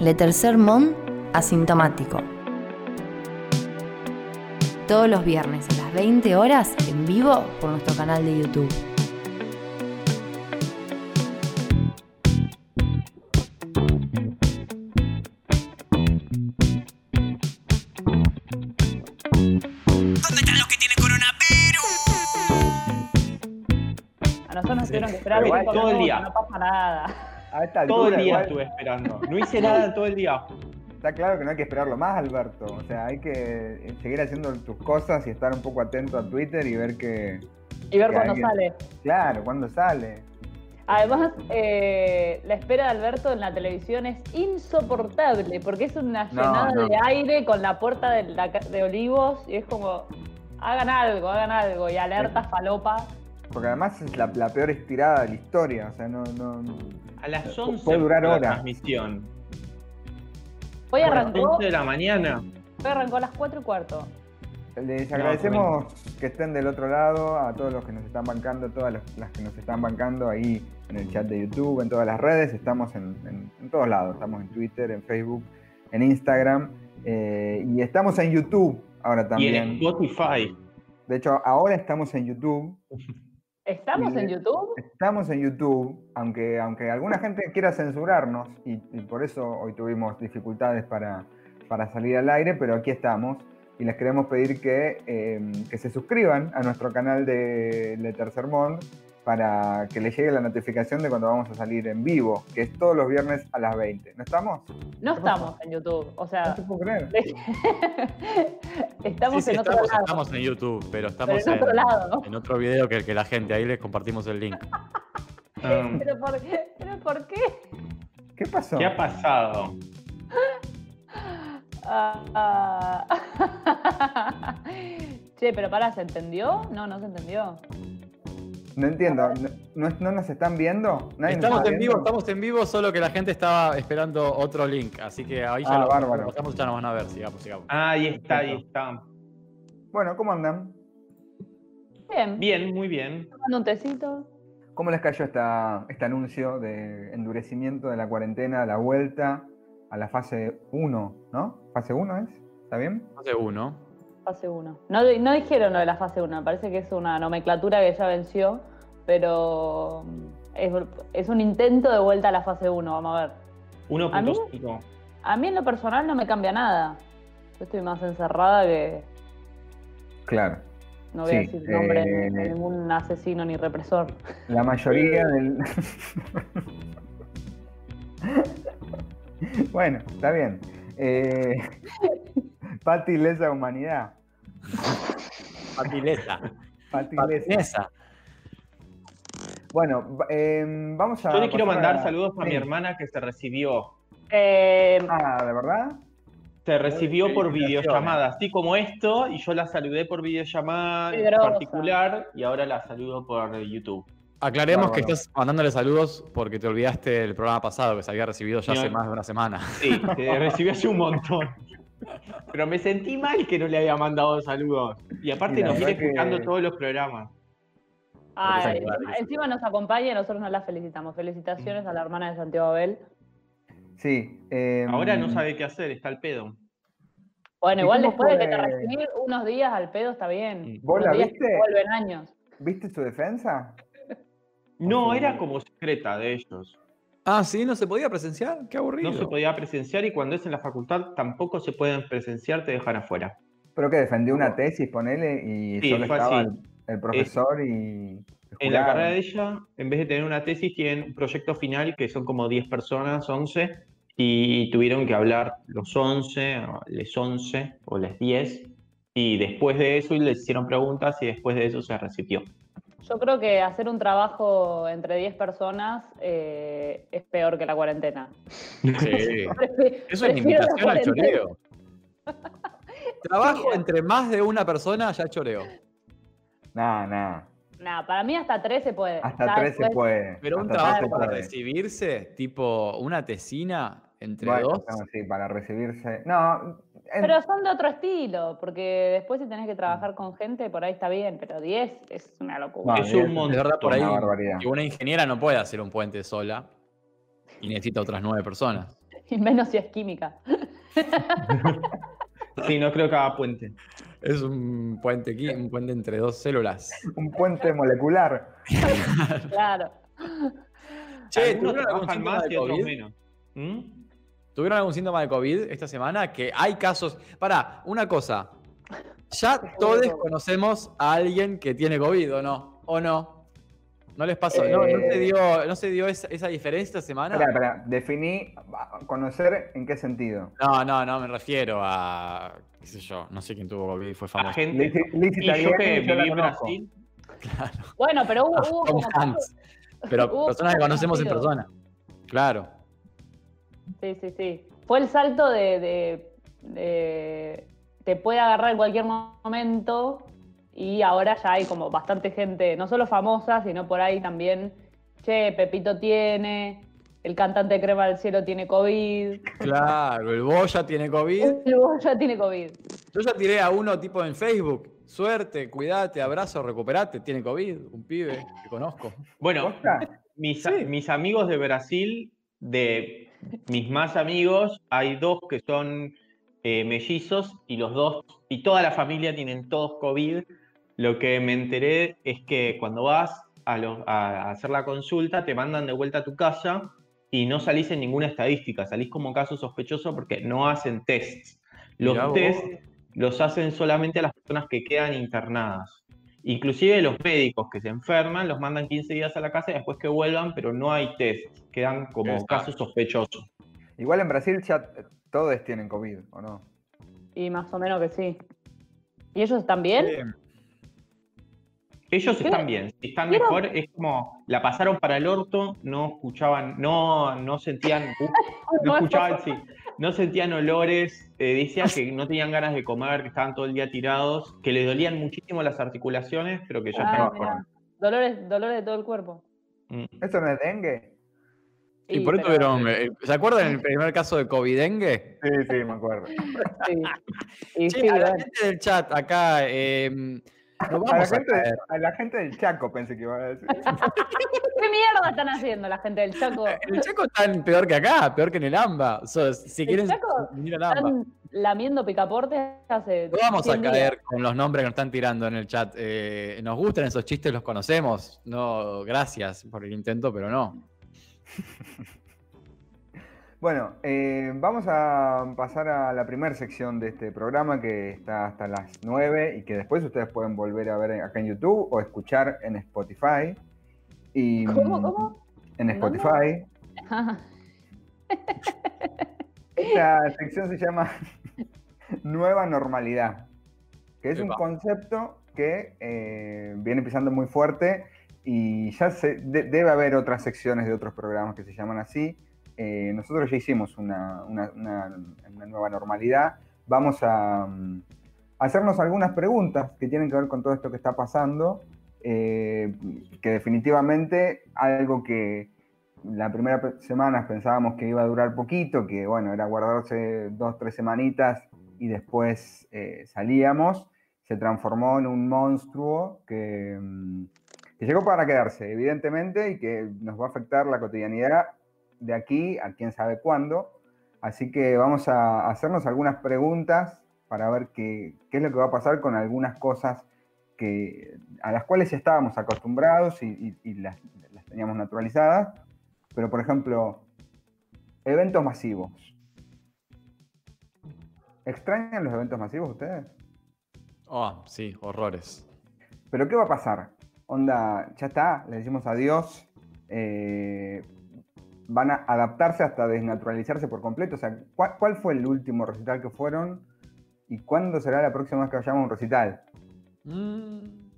Le Tercer Monde Asintomático. Todos los viernes a las 20 horas en vivo por nuestro canal de YouTube. ¿Dónde están los que tienen coronavirus? A nosotros nos tuvieron que esperar todo el día. no pasa nada. A esta Todo el día igual, estuve esperando. No hice nada todo el día. Está claro que no hay que esperarlo más, Alberto. O sea, hay que seguir haciendo tus cosas y estar un poco atento a Twitter y ver que. Y ver Que cuándo alguien- sale. Claro, cuándo sale. Además, eh, la espera de Alberto en la televisión es insoportable porque es una llenada no. de aire con la puerta de, la ca- de Olivos y es como, hagan algo, hagan algo. Y alerta falopa. Porque además es la, la peor estirada de la historia. O sea, no. no A las Puede 11 durar fue la horas. transmisión. Hoy A las arrancó, 11 de la mañana. hoy arrancó a las 4 y cuarto. Les agradecemos que estén del otro lado, a todos los que nos están bancando, todas las, que nos están bancando ahí en el chat de YouTube, en todas las redes. Estamos en, en- en todos lados. Estamos en Twitter, en Facebook, en Instagram. eh, y estamos en YouTube ahora Y en también. Spotify. De hecho, ahora estamos en YouTube. ¿Estamos Y- en YouTube? Estamos en YouTube, aunque, aunque alguna gente quiera censurarnos, y, y por eso hoy tuvimos dificultades para, para salir al aire, pero aquí estamos. Y les queremos pedir que, eh, que se suscriban a nuestro canal de Le Tercer Monde para que les llegue la notificación de cuando vamos a salir en vivo, que es todos los viernes a las 20. ¿No estamos? No estamos en YouTube. O No sea, te puedo creer. estamos Sí, sí, en otro estamos, lado. estamos en YouTube, pero estamos Pero en otro lado, ¿no? en otro video que, que la gente, ahí les compartimos el link. Um, ¿Pero por, ¿Pero por qué? ¿Qué pasó? ¿Qué ha pasado? Ah. che, pero pará, ¿se entendió? No, no se entendió. No entiendo. ¿No, no- no nos están viendo? ¿Nadie nos Estamos está en vivo, estamos en vivo, solo que la gente estaba esperando otro link, así que ahí ya Ah, lo, bárbaro. lo pasamos, ya nos van a ver, sigamos, sigamos. Ah, ahí está, ahí está. Bueno, ¿cómo andan? Bien, Bien, muy bien. tomando un tecito. ¿Cómo les cayó esta, este anuncio de endurecimiento de la cuarentena, la vuelta a la fase 1, ¿no? ¿Fase 1 es? ¿Está bien? Fase uno. Fase 1. No, no dijeron lo de la fase 1, me parece que es una nomenclatura que ya venció, pero es, es un intento de vuelta a la fase 1, vamos a ver. 1.5. A mí en lo personal no me cambia nada. Yo estoy más encerrada que Claro. no voy a decir nombre eh, de ningún asesino ni represor. La mayoría del... bueno, está bien. Eh... Pati lesa humanidad. Patileza. Pati lesa. Patinesa. Bueno, eh, vamos a... Yo le quiero mandar a- saludos a mi hermana que se recibió. Eh, Ah, ¿de verdad? Se recibió por videollamada, así como esto, y yo la saludé por videollamada en particular, y ahora la saludo por YouTube. Aclaremos que estás mandándole saludos porque te olvidaste el programa pasado que se había recibido ya No. hace más de una semana. Sí, te recibí hace un montón. Pero me sentí mal que no le había mandado saludos. Y aparte nos viene que- escuchando todos los programas. encima, nos acompaña y nosotros nos la felicitamos. Felicitaciones a la hermana de Santiago Abel. Sí. eh, Ahora no sabe qué hacer, está al pedo. Bueno, ¿Y igual después de que te recibir unos días al pedo está bien. ¿Vos Unos la días que viste? vuelven años. ¿Viste su defensa? No, era como secreta de ellos. Ah, sí, no se podía presenciar. Qué aburrido. No se podía presenciar y cuando es en la facultad tampoco se pueden presenciar, te dejan afuera. Pero que defendió una tesis, ponele, y Sí, solo estaba el, el profesor y. el En la carrera de ella, en vez de tener una tesis, tienen un proyecto final que son como 10 personas, 11, y tuvieron que hablar los 11, o les 11 o les 10, y después de eso les hicieron preguntas y después de eso se recibió. Yo creo que hacer un trabajo entre 10 personas eh, es peor que la cuarentena. Sí. Eso es invitación al choreo. Trabajo entre más de una persona, ya choreo. Nah, nah. Nah, para mí hasta 3 se puede. Hasta tres se puede. Pero un hasta tres trabajo para puede. recibirse, tipo una tesina entre Bueno, dos. no, sí, para recibirse. No, Pero son de otro estilo, porque después si tenés que trabajar con gente, por ahí está bien, pero 10 es una locura. No, es un montón. verdad, por ahí Una barbaridad. que una ingeniera no puede hacer un puente sola y necesita otras nueve personas. Y menos si es química. Sí, no creo que haga puente. Es un puente aquí, un puente entre dos células. Un puente molecular. Claro. Che, ¿tuvieron algún trabajan más de y otros menos. ¿Mm? ¿Tuvieron algún síntoma de COVID esta semana? Que hay casos. Para, una cosa. Ya todos conocemos a alguien que tiene COVID, ¿o no? ¿O no? ¿No les pasó? ¿No, no Eh. se dio, no se dio esa, esa diferencia esta semana? Espera, espera, definí conocer en qué sentido. No, no, no, me refiero a. qué sé yo, no sé quién tuvo COVID, fue A famoso. gente. Y yo que viví en. Brasil, Bueno, pero hubo, hubo como Hanks. Pero Hubo personas que conocemos en persona. Claro. Sí, sí, sí. Fue el salto de, de- de- Te puede agarrar en cualquier momento y ahora ya hay como bastante gente, no solo famosa, sino por ahí también, che, Pepito tiene, el cantante de Crema del Cielo tiene COVID, Claro, el Boya tiene COVID. el ya tiene COVID. Yo ya tiré a uno tipo en Facebook. Suerte, cuídate, abrazo, recuperate. Tiene COVID, un pibe que conozco. Bueno, mis, Sí. mis amigos de Brasil, de mis más amigos, hay dos que son eh, mellizos y los dos, y toda la familia tienen todos COVID. Lo que me enteré es que cuando vas a, a hacer la consulta, te mandan de vuelta a tu casa y no salís en ninguna estadística, salís como caso sospechoso porque no hacen tests. Los tests los hacen solamente a las personas que quedan internadas. Inclusive los médicos que se enferman los mandan 15 días a la casa y después que vuelvan, pero no hay test, quedan como Exacto. casos sospechosos. Igual en Brasil ya todos tienen COVID, ¿o no? Y más o menos que sí. ¿Y ellos están bien? Ellos ¿Qué? están bien, si están mejor, es como la pasaron para el orto, no escuchaban, no, no sentían, uh, no escuchaban, sí, no sentían olores, eh, decían que no tenían ganas de comer, que estaban todo el día tirados, que les dolían muchísimo las articulaciones, pero que ya Ah, estaban mejor. Dolores, dolores de todo el cuerpo. Mm. ¿Eso no es dengue? Y por eso pero- tuvieron. eh, ¿Se acuerdan el primer caso de COVID-dengue? Sí, sí, me acuerdo. Sí. Y Che, sí, a la gente del chat acá. eh, no A la, a gente, caer. a la gente del Chaco pensé que iba a decir. ¿Qué mierda están haciendo la gente del Chaco? En el Chaco están peor que acá, peor que en el AMBA. O sea, si ¿El quieren Chaco? al AMBA. Están lamiendo picaporte hace. No vamos a 100 días. caer con los nombres que nos están tirando en el chat. Eh, nos gustan esos chistes, los conocemos. No, gracias por el intento, pero no. Bueno, eh, vamos a pasar a la primera sección de este programa que está hasta las 9 y que después ustedes pueden volver a ver acá en YouTube o escuchar en Spotify. Y, ¿Cómo, cómo? En. Spotify. Esta sección se llama Nueva Normalidad, que es un concepto que eh, viene pisando muy fuerte y ya se, de- debe haber otras secciones de otros programas que se llaman así. Eh, nosotros ya hicimos una, nueva normalidad. Vamos a, mm, hacernos algunas preguntas que tienen que ver con todo esto que está pasando, eh, que definitivamente algo que la primera semana pensábamos que iba a durar poquito, que bueno, era guardarse dos, tres semanitas y después eh, salíamos, se transformó en un monstruo mm, que llegó para quedarse, evidentemente, y que nos va a afectar la cotidianidad de aquí a quién sabe cuándo. Así que vamos a hacernos algunas preguntas para ver qué, qué es lo que va a pasar con algunas cosas que, a las cuales ya estábamos acostumbrados y, y- y las, las teníamos naturalizadas. Pero, por ejemplo, eventos masivos. ¿Extrañan los eventos masivos ustedes? Oh, sí, horrores. ¿Pero qué va a pasar? Onda, ya está, le decimos adiós. eh, van a adaptarse hasta desnaturalizarse por completo. O sea, ¿cuál, cuál fue el último recital que fueron? ¿Y cuándo será la próxima vez que vayamos a un recital? Mm,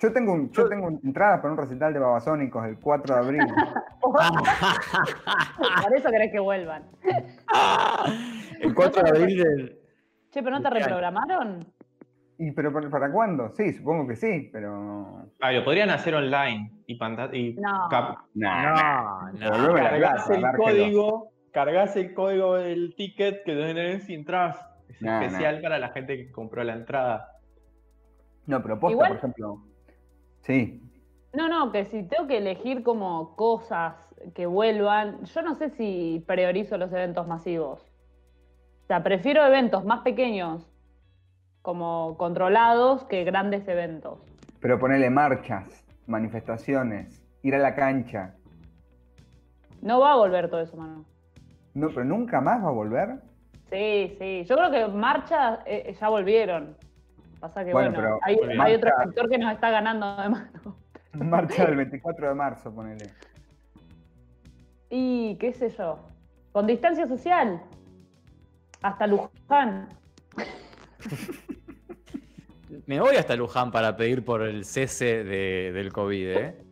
Yo tengo, un, yo tengo entradas para un recital de Babasónicos el 4 de abril. Por eso querés que vuelvan. el 4 de abril del. Che, pero no te reprogramaron. ¿Y pero para, para cuándo? Sí, supongo que sí, pero... Ah, lo podrían hacer online y, panta- y No. cap- No, no. La cargas el código, cargas el código del ticket que tenés si entras. Es No, no. especial para la gente que compró la entrada. No, pero posta, Igual- por ejemplo. Sí, No, no, que si tengo que elegir como cosas que vuelvan. Yo no sé si priorizo los eventos masivos. O sea, prefiero eventos más pequeños, como controlados, que grandes eventos. Pero ponerle marchas, manifestaciones, ir a la cancha. No va a volver todo eso, mano. No, pero nunca más va a volver. Sí, sí. Yo creo que marchas eh, ya volvieron. Pasa que, Bueno, hay, otro sector que nos está ganando de mano. Marcha del 24 de marzo, ponele. Y qué sé yo. Con distancia social. Hasta Luján. Me voy hasta Luján para pedir por el cese de- del COVID, ¿eh?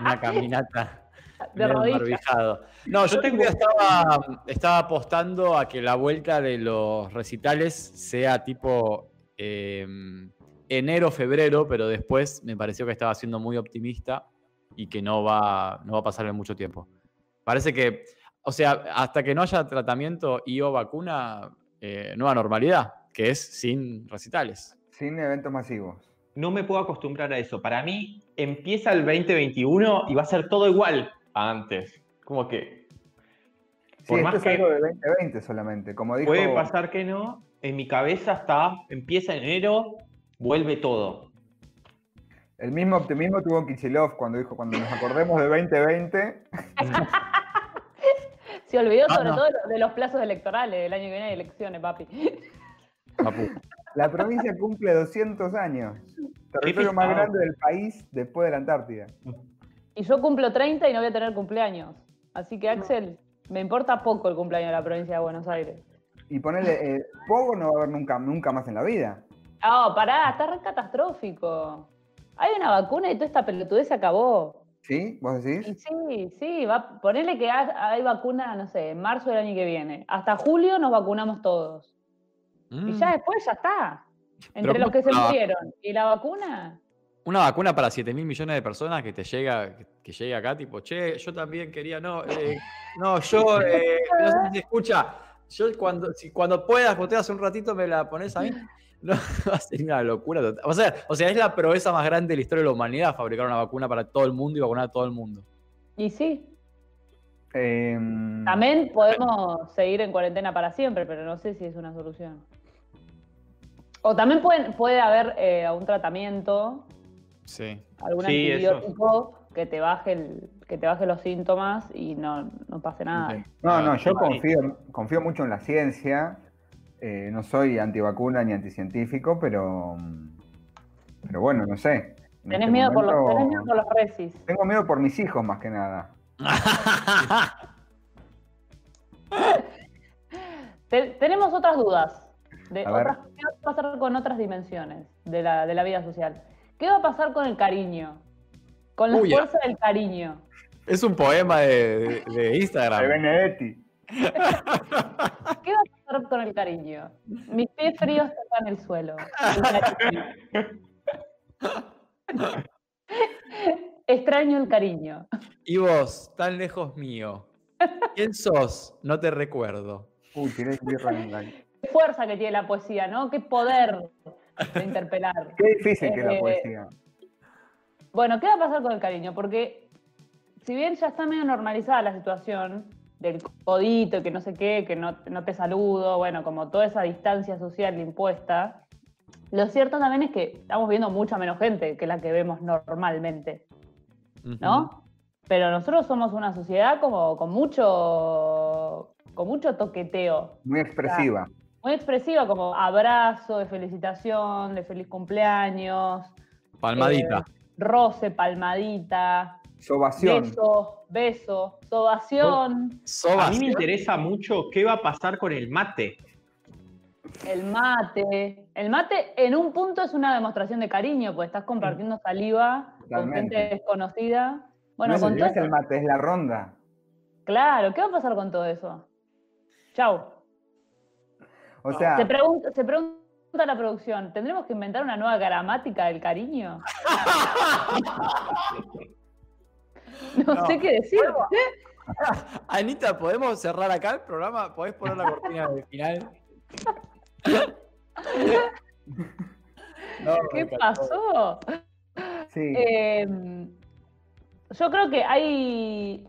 Una caminata. De embarbijado. No, yo tengo, estaba, estaba apostando a que la vuelta de los recitales sea tipo eh, enero, febrero, pero después me pareció que estaba siendo muy optimista y que no va, no va a pasar en mucho tiempo. Parece que, o sea, hasta que no haya tratamiento y o vacuna, eh, nueva normalidad, que es sin recitales. Sin eventos masivos. No me puedo acostumbrar a eso. Para mí empieza el 2021 y va a ser todo igual a antes. Como que Sí, Por esto más es que- algo de 2020 solamente. Como dijo, puede pasar que no. En mi cabeza está, empieza enero, vuelve todo. el mismo optimismo tuvo Kichilov cuando dijo, cuando nos acordemos de 2020, Se olvidó Ah, sobre no. todo de lo- de los plazos electorales. El año que viene hay elecciones, papi. Papu. La provincia cumple 200 años. Territorio más grande del país después de la Antártida. Y yo cumplo 30 y no voy a tener cumpleaños. Así que, Axel, me importa poco el cumpleaños de la provincia de Buenos Aires. Y ponerle, eh, Pogo no va a haber nunca, nunca más en la vida. Ah, pará, está re catastrófico. Hay una vacuna y toda esta pelotudez se acabó. ¿Sí? ¿Vos Y decís? sí, sí, va, ponele que ha- hay vacuna, no sé, en marzo del año que viene. Hasta julio nos vacunamos todos. Y Mm. ya después ya está. Entre Pero los que se murieron y la vacuna. Una vacuna para 7 mil millones de personas que te llega, que, llegue acá, tipo, che, yo también quería, no, eh, no, yo, eh, no sé si se escucha, yo cuando, si, cuando puedas, cuando te hace un ratito, me la pones a mí. No, va a ser una locura total. O sea, o sea, es la proeza más grande de la historia de la humanidad, fabricar una vacuna para todo el mundo y vacunar a todo el mundo. Y sí, Em, también podemos seguir en cuarentena para siempre, pero no sé si es una solución. O también pueden, puede haber eh, un tratamiento, Sí. algún Sí, eso. antibiótico que te baje el, que te baje los síntomas y no, no pase nada. No, no, yo confío, confío mucho en la ciencia. Eh, no soy antivacuna ni anticientífico, pero, pero bueno, no sé. En Tenés, este miedo por los, tenés miedo por los resis. Tengo miedo por mis hijos más que nada. Te- tenemos otras dudas. De A ver. otras- ¿Qué va a pasar con otras dimensiones de la, de la vida social? ¿Qué va a pasar con el cariño? Con la Uy, fuerza del cariño. Es un poema de, de- de Instagram. De Benedetti. ¿Qué va a pasar con el cariño? Mis pies fríos tocan el suelo. Extraño el cariño. Y vos, tan lejos mío. ¿Quién sos? No te recuerdo. Uy, tiré birra en fuerza que tiene la poesía, ¿no? Qué poder de interpelar. Qué difícil que es la Eh, poesía. Bueno, ¿qué va a pasar con el cariño? Porque si bien ya está medio normalizada la situación del codito, que no sé qué, que no, no te saludo, bueno, como toda esa distancia social impuesta, lo cierto también es que estamos viendo mucha menos gente que la que vemos normalmente, ¿no? Pero nosotros somos una sociedad como con mucho, con mucho toqueteo, Muy expresiva. Muy expresiva, como abrazo de felicitación, de feliz cumpleaños, Palmadita. eh, roce, palmadita, Sobación. beso, beso, sobación, Sobas. A mí me interesa mucho qué va a pasar con el mate. el mate. El mate en un punto es una demostración de cariño, porque estás compartiendo saliva con gente desconocida. Bueno, no, con todo es el eso- mate, es la ronda. Claro, ¿qué va a pasar con todo eso? Chau. O sea, Se pregunta, se pregunta la producción, ¿tendremos que inventar una nueva gramática del cariño? No, No. sé qué decir. Anita, ¿podemos cerrar acá el programa? ¿Podés poner la cortina de final? No, ¿Qué pasó? sí. Eh, yo creo que hay.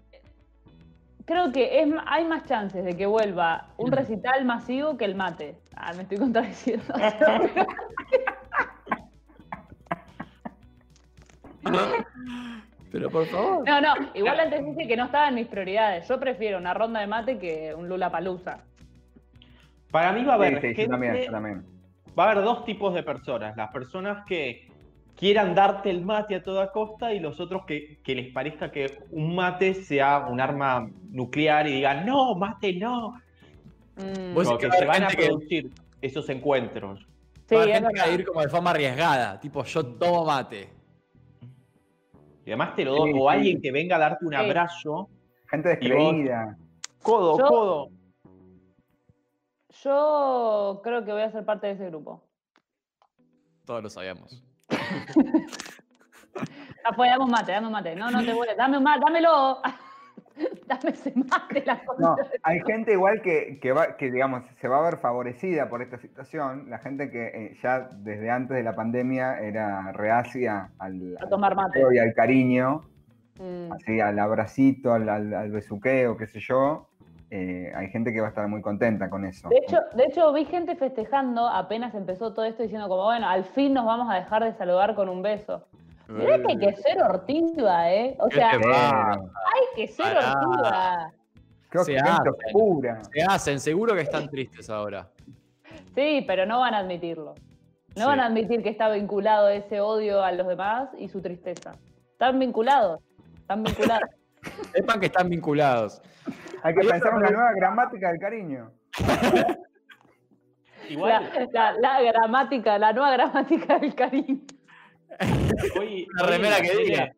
Creo que es, hay más chances de que vuelva un recital masivo que el mate. Ah, me estoy contradiciendo. Pero por favor. No, no, igual antes dije que no estaba en mis prioridades. Yo prefiero una ronda de mate que un Lula Palusa. Para mí va a haber Sí, sí, gente, yo también, yo también. va a haber dos tipos de personas. Las personas que quieran darte el mate a toda costa y los otros que, que les parezca que un mate sea un arma nuclear y digan, no, mate no. Mm, Como que se van a que- producir esos encuentros. sí, Va a haber es gente que va a verdad. ir como de forma arriesgada, tipo yo tomo mate. Y además te lo doy, Sí, o sí. alguien que venga a darte un Sí. abrazo, Gente descreída. codo, Yo- codo. Yo creo que voy a ser parte de ese grupo. Todos lo sabíamos. Ah, pues dame un mate, dame un mate. No, no te a. Dame un mate, dámelo. dame ese mate, la No, hay gente igual que, que, va, que, digamos, se va a ver favorecida por esta situación. La gente que eh, ya desde antes de la pandemia era reacia al, A tomar mate. y al cariño, Mm. así al abracito, al, al, al besuqueo, qué sé yo. Eh, hay gente que va a estar muy contenta con eso. De hecho, de hecho, vi gente festejando apenas empezó todo esto diciendo como, bueno, al fin nos vamos a dejar de saludar con un beso. Mirá que hay que ser hortiva, ¿eh? O ¿Qué sea, hay que ser Pará. hortiva. creo se que gente hacen. oscura. Se hacen, seguro que están tristes ahora. Sí, pero no van a admitirlo. No Sí. van a admitir que está vinculado ese odio a los demás y su tristeza. Están vinculados. Están vinculados. Sepan que están vinculados. Hay que pensar otra una nueva gramática del cariño. Igual, La, la- la gramática, la nueva gramática del cariño. hoy, en remera la que diga.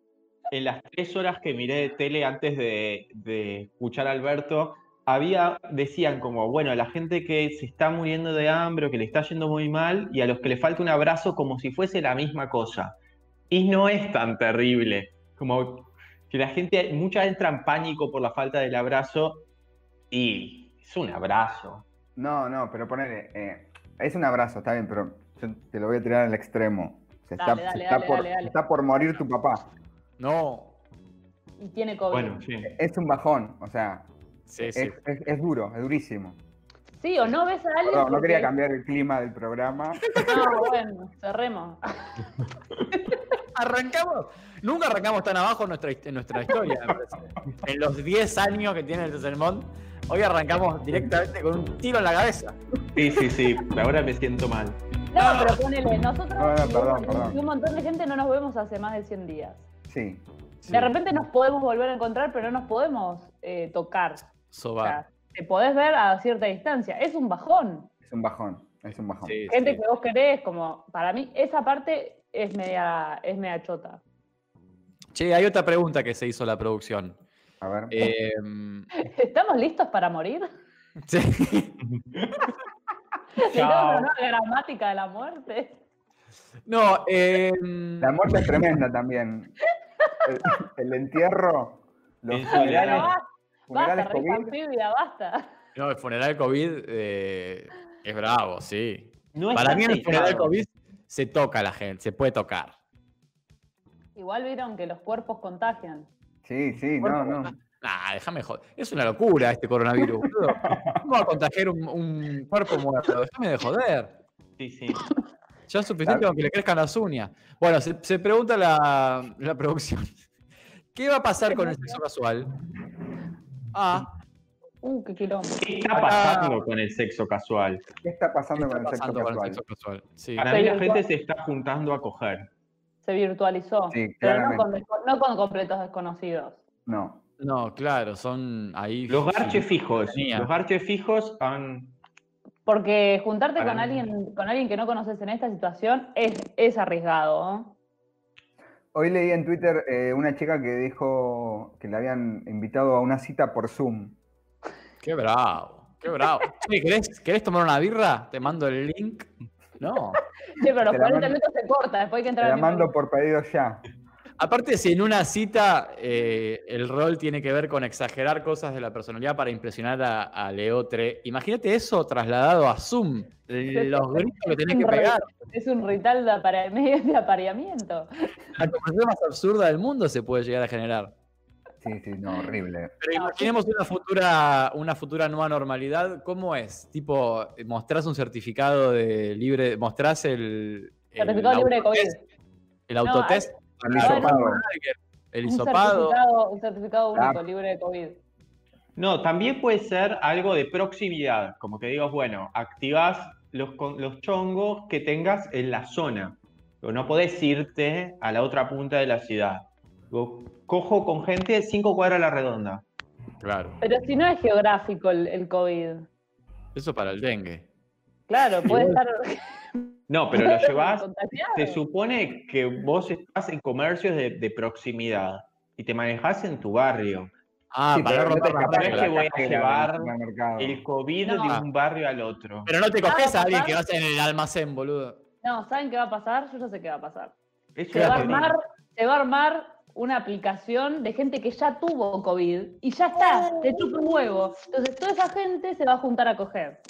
En las tres horas que miré de tele antes de, de escuchar a Alberto, había, decían como, bueno, la gente que se está muriendo de hambre o que le está yendo muy mal y a los que le falta un abrazo como si fuese la misma cosa. Y no es tan terrible. Como que la gente, mucha entra en pánico por la falta del abrazo y es un abrazo. No, no, pero ponele. eh, es un abrazo, está bien, pero yo te lo voy a tirar al extremo. Se está, Dale, se dale, está dale, por, dale, dale. se está por morir tu papá. No. Y tiene COVID. Bueno, sí. Es un bajón, o sea, Sí, es, sí. es- es duro, es durísimo. Sí, o no ves a alguien. Perdón, no quería cambiar el clima del programa. No, bueno, cerremos. Arrancamos. Nunca arrancamos tan abajo en nuestra, en nuestra historia, me parece. En los 10 años que tiene el Tessermont, hoy arrancamos directamente con un tiro en la cabeza. Sí, sí, sí. Ahora me siento mal. No, pero ponele, nosotros No, no, y un- perdón, perdón. y un montón de gente no nos vemos hace más de 100 días. Sí. De repente nos podemos volver a encontrar, pero no nos podemos eh, tocar. O Sobar. sea, te podés ver a cierta distancia. Es un bajón. Es un bajón, es un bajón. Sí, Gente sí. que vos querés, como, para mí, esa parte es media, es media chota. Che, hay otra pregunta que se hizo la producción. A ver. Eh, ¿Estamos listos para morir? sí. ¿Tenemos Chao. una nueva gramática de la muerte? No, eh, La muerte es tremenda también. El, el entierro, los Funerales- basta, funerales basta, COVID. anfibia, basta. no, el funeral COVID eh, es bravo, sí. No Para mí el funeral. COVID se toca a la gente, se puede tocar. Igual vieron que los cuerpos contagian. Sí, sí, no, no. Nah, déjame joder. Es una locura este coronavirus, boludo. ¿Cómo va a contagiar un, un cuerpo muerto? Déjame de joder. Sí, sí. Ya es suficiente con que le crezcan las uñas. Bueno, se, se pregunta la, la producción. ¿Qué va a pasar con el sexo casual? Ah, Uh, qué quilombo. ¿Qué está pasando con el sexo casual? ¿Qué está ¿qué pasando está con el sexo pasando con el casual? sexo casual? Sí. Para mí la gente se está juntando a coger. Se virtualizó. Sí, pero no con, no completos desconocidos. No. No, claro, son ahí. Los garches fijos. Tenía. Los garches fijos han. Porque juntarte Para con mí. alguien, con alguien que no conoces en esta situación es, es arriesgado. ¿no? Hoy leí en Twitter eh, una chica que dijo que le habían invitado a una cita por Zoom. Qué bravo, qué bravo. Che, ¿querés, querés tomar una birra? Te mando el link. No. Sí, pero los Te la 40 mando- minutos se corta, después hay que Te entrar la al mismo mando por pedido ya. Aparte, si en una cita eh, el rol tiene que ver con exagerar cosas de la personalidad para impresionar a, a Leotre, imagínate eso trasladado a Zoom. Los gritos que tenés que pegar. Es un ritual de, apare- de apareamiento. La conversación más absurda del mundo se puede llegar a generar. Sí, sí, no, horrible. Pero imaginemos una futura, una futura nueva normalidad. ¿Cómo es? Tipo, mostrás un certificado de libre, mostrás el. el Certificado libre de COVID. autotest, El No, autotest. El para hisopado. El Un hisopado. certificado, un certificado único Ah. libre de COVID. No, también puede ser algo de proximidad, como que digas, bueno, activás los, con- los chongos que tengas en la zona. Pero no podés irte a la otra punta de la ciudad. Digo, Cojo con gente cinco cuadras a la redonda. Claro. Pero si no es geográfico el, el COVID. Eso para el dengue. Claro, puede estar No, pero lo llevás. contagiado. Se supone que vos estás en comercios de, de proximidad y te manejás en tu barrio. Ah, Sí, para no te rotar escapás no de es la que voy a llevar. El COVID No. de un barrio al otro. Pero no te coges a alguien que vas en el almacén, boludo. No, ¿saben qué va a pasar? Yo ya sé qué va a pasar. Se va, a armar, se va a armar una aplicación de gente que ya tuvo COVID y ya está, te chupa un huevo. Entonces toda esa gente se va a juntar a coger.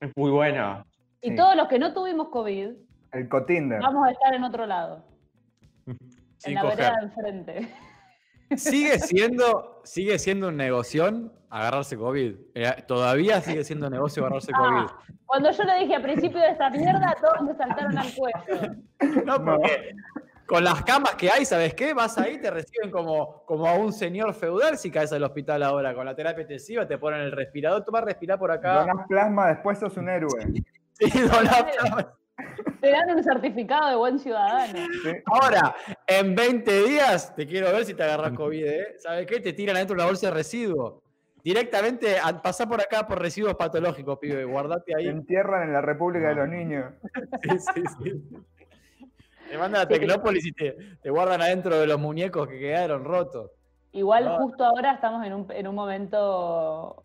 Es muy buena. Y Sí. todos los que no tuvimos COVID, El Cotinder. vamos a estar en otro lado, Sin en la coger. vereda de enfrente. Sigue siendo, sigue siendo un negoción agarrarse COVID. Eh, todavía sigue siendo un negocio agarrarse COVID. Ah, cuando yo lo dije al principio de esta mierda, todos me saltaron al cuello. No, porque con las camas que hay, ¿sabes qué? Vas ahí, te reciben como, como a un señor feudal si caes al hospital ahora. Con la terapia intensiva te ponen el respirador. Toma, respirar por acá. Donás plasma, después sos un héroe. Sí, doná- Te dan un certificado de buen ciudadano. Sí. Ahora, en 20 días, te quiero ver si te agarras COVID, ¿eh? ¿Sabes qué? Te tiran adentro de una bolsa de residuos. Directamente, a- pasá por acá por residuos patológicos, pibe. Guardate Te ahí. entierran en la República de los Niños. Sí, sí, sí. Te mandan a. Tecnópolis y te, te guardan adentro de los muñecos que quedaron rotos. Igual justo ahora estamos en un, en un momento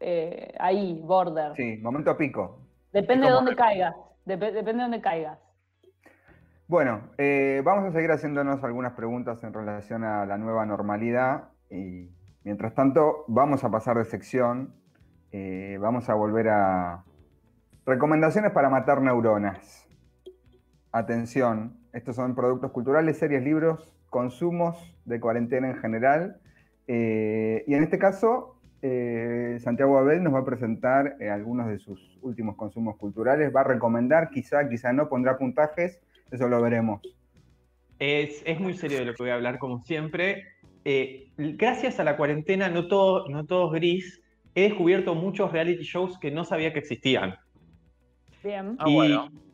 eh, ahí, border. Sí, momento pico. Depende de dónde caigas. Dep- depende de dónde caigas. Bueno, eh, vamos a seguir haciéndonos algunas preguntas en relación a la nueva normalidad y mientras tanto vamos a pasar de sección, eh, vamos a volver a recomendaciones para matar neuronas. Atención, estos son productos culturales, series, libros, consumos de cuarentena en general eh, y en este caso eh, Santiago Abel nos va a presentar eh, algunos de sus últimos consumos culturales, va a recomendar, quizá, quizá no, pondrá puntajes, eso lo veremos. Es, es muy serio de lo que voy a hablar, como siempre. Eh, gracias a la cuarentena, no todo, no todo es gris, he descubierto muchos reality shows que no sabía que existían. Bien. Ah, y bueno.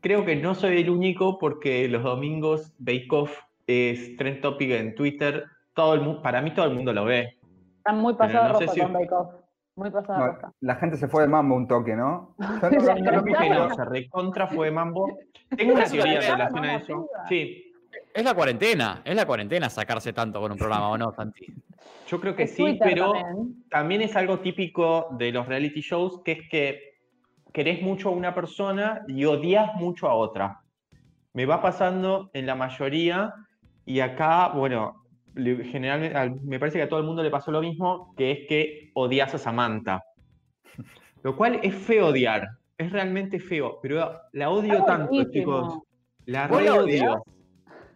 Creo que no soy el único porque los domingos Bake Off es trend topic en Twitter. Todo el mu- para mí todo el mundo lo ve. Están muy pasados no de si- con Bake Off. Muy pasados de No, ropa. la gente se fue de mambo un toque, ¿no? Yo no- no se recontra fue mambo. Tengo una teoría en relación a eso. Sí, Es la cuarentena, es la cuarentena sacarse tanto con un programa, ¿o no, Santi? yo creo que Es sí, Twitter pero también. también es algo típico de los reality shows, que es que querés mucho a una persona y odias mucho a otra. Me va pasando en la mayoría y acá, bueno, generalmente al- me parece que a todo el mundo le pasó lo mismo, que es que odias a Samantha. Lo cual es feo odiar, es realmente feo, pero la odio Está tanto, buenísimo. chicos. La ¿Vos la re odias? odio.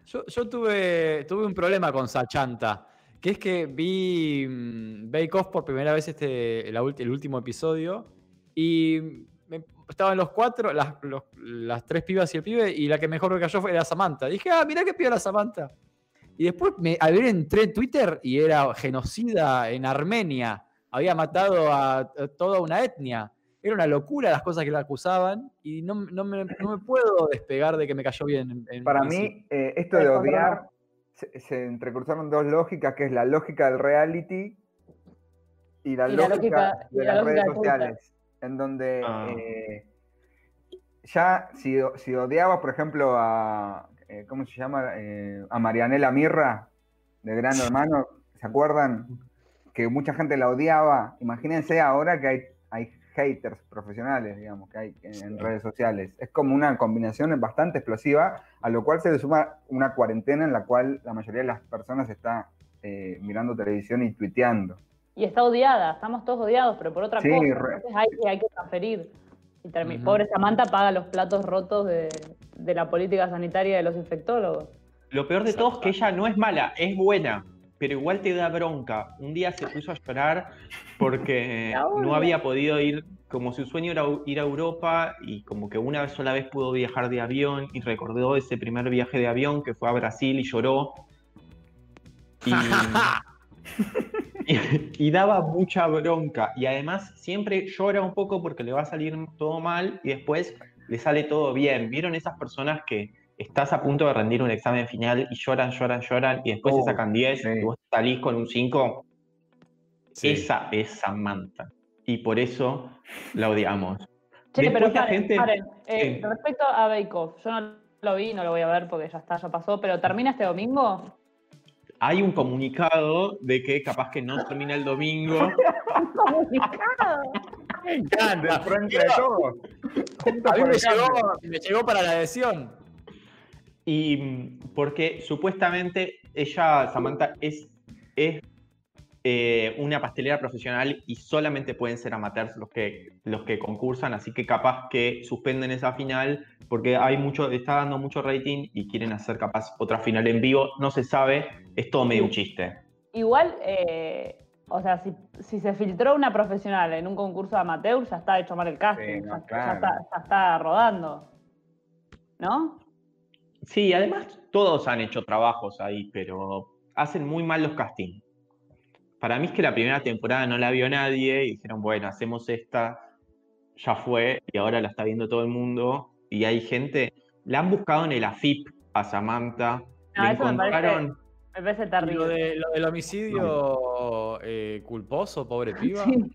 Yo, yo tuve, tuve un problema con Sachanta, que es que vi mm, Bake Off por primera vez este, el último episodio y estaban los cuatro, las, los- las tres pibas y el pibe, y la que mejor me cayó fue era Samantha. Dije, ah, mirá qué piba la Samantha. Y después me, al ver entré en Twitter y era genocida en Armenia, había matado a, a toda una etnia. Era una locura las cosas que la acusaban y no, no me, no me puedo despegar de que me cayó bien. en- en Para mí, eh, esto de Ay, odiar, se, se entrecruzaron dos lógicas, que es la lógica del reality y la, Y la lógica, y de la las lógica redes de sociales, en donde Ah. eh, ya si, si odiabas, por ejemplo, a, eh, ¿cómo se llama? Eh, a Marianela Mirra, de Gran Hermano, ¿se acuerdan? Que mucha gente la odiaba. Imagínense ahora que hay, hay haters profesionales, digamos, que hay en, en redes sociales. Es como una combinación bastante explosiva, a lo cual se le suma una cuarentena en la cual la mayoría de las personas está eh, mirando televisión y tuiteando. Y está odiada, estamos todos odiados, pero por otra Sí, cosa. re- Entonces hay, que- hay que transferir. Y termi- Ujú. Pobre Samantha paga los platos rotos de, de la política sanitaria de los infectólogos. Lo peor de todo es que ella no es mala, es buena, pero igual te da bronca. Un día se puso a llorar porque no había podido ir, como su sueño era ir a Europa y como que una sola vez pudo viajar de avión y recordó ese primer viaje de avión que fue a Brasil y lloró. Y, y, daba mucha bronca. Y además siempre llora un poco porque le va a salir todo mal y después le sale todo bien. ¿Vieron esas personas que estás a punto de rendir un examen final y lloran, lloran, lloran y después Oh, te sacan 10 sí. y vos salís con un 5? Sí. Esa es Samantha. Y por eso la odiamos. Che, Después pero la paren, gente- paren. Eh, Sí. Respecto a Bake Off, yo no lo vi, no lo voy a ver porque ya está, ya pasó, pero ¿termina este domingo? Hay un comunicado de que capaz que no termina el domingo. Comunicado. Me Del encanta. frente de todos. A mí me llegó, me llegó para la adhesión. Y mm, porque supuestamente ella, Samantha, es, es eh, una pastelera profesional y solamente pueden ser amateurs los que, los que concursan, así que capaz que suspenden esa final porque hay mucho, está dando mucho rating y quieren hacer capaz otra final en vivo. No se sabe, es todo medio un chiste. Igual, eh, o sea, si, si se filtró una profesional en un concurso de amateur, ya está hecho mal el casting, Sí, no, ya, está, ya está rodando. ¿No? Sí, además todos han hecho trabajos ahí, pero hacen muy mal los castings. Para mí es que la primera temporada no la vio nadie y dijeron, bueno, hacemos esta, ya fue, y ahora la está viendo todo el mundo. Y hay gente, la han buscado en el AFIP a Samantha, No, le me parece- encontraron, Me parece Y Lo, de- lo del homicidio eh, culposo, pobre piba. Sí.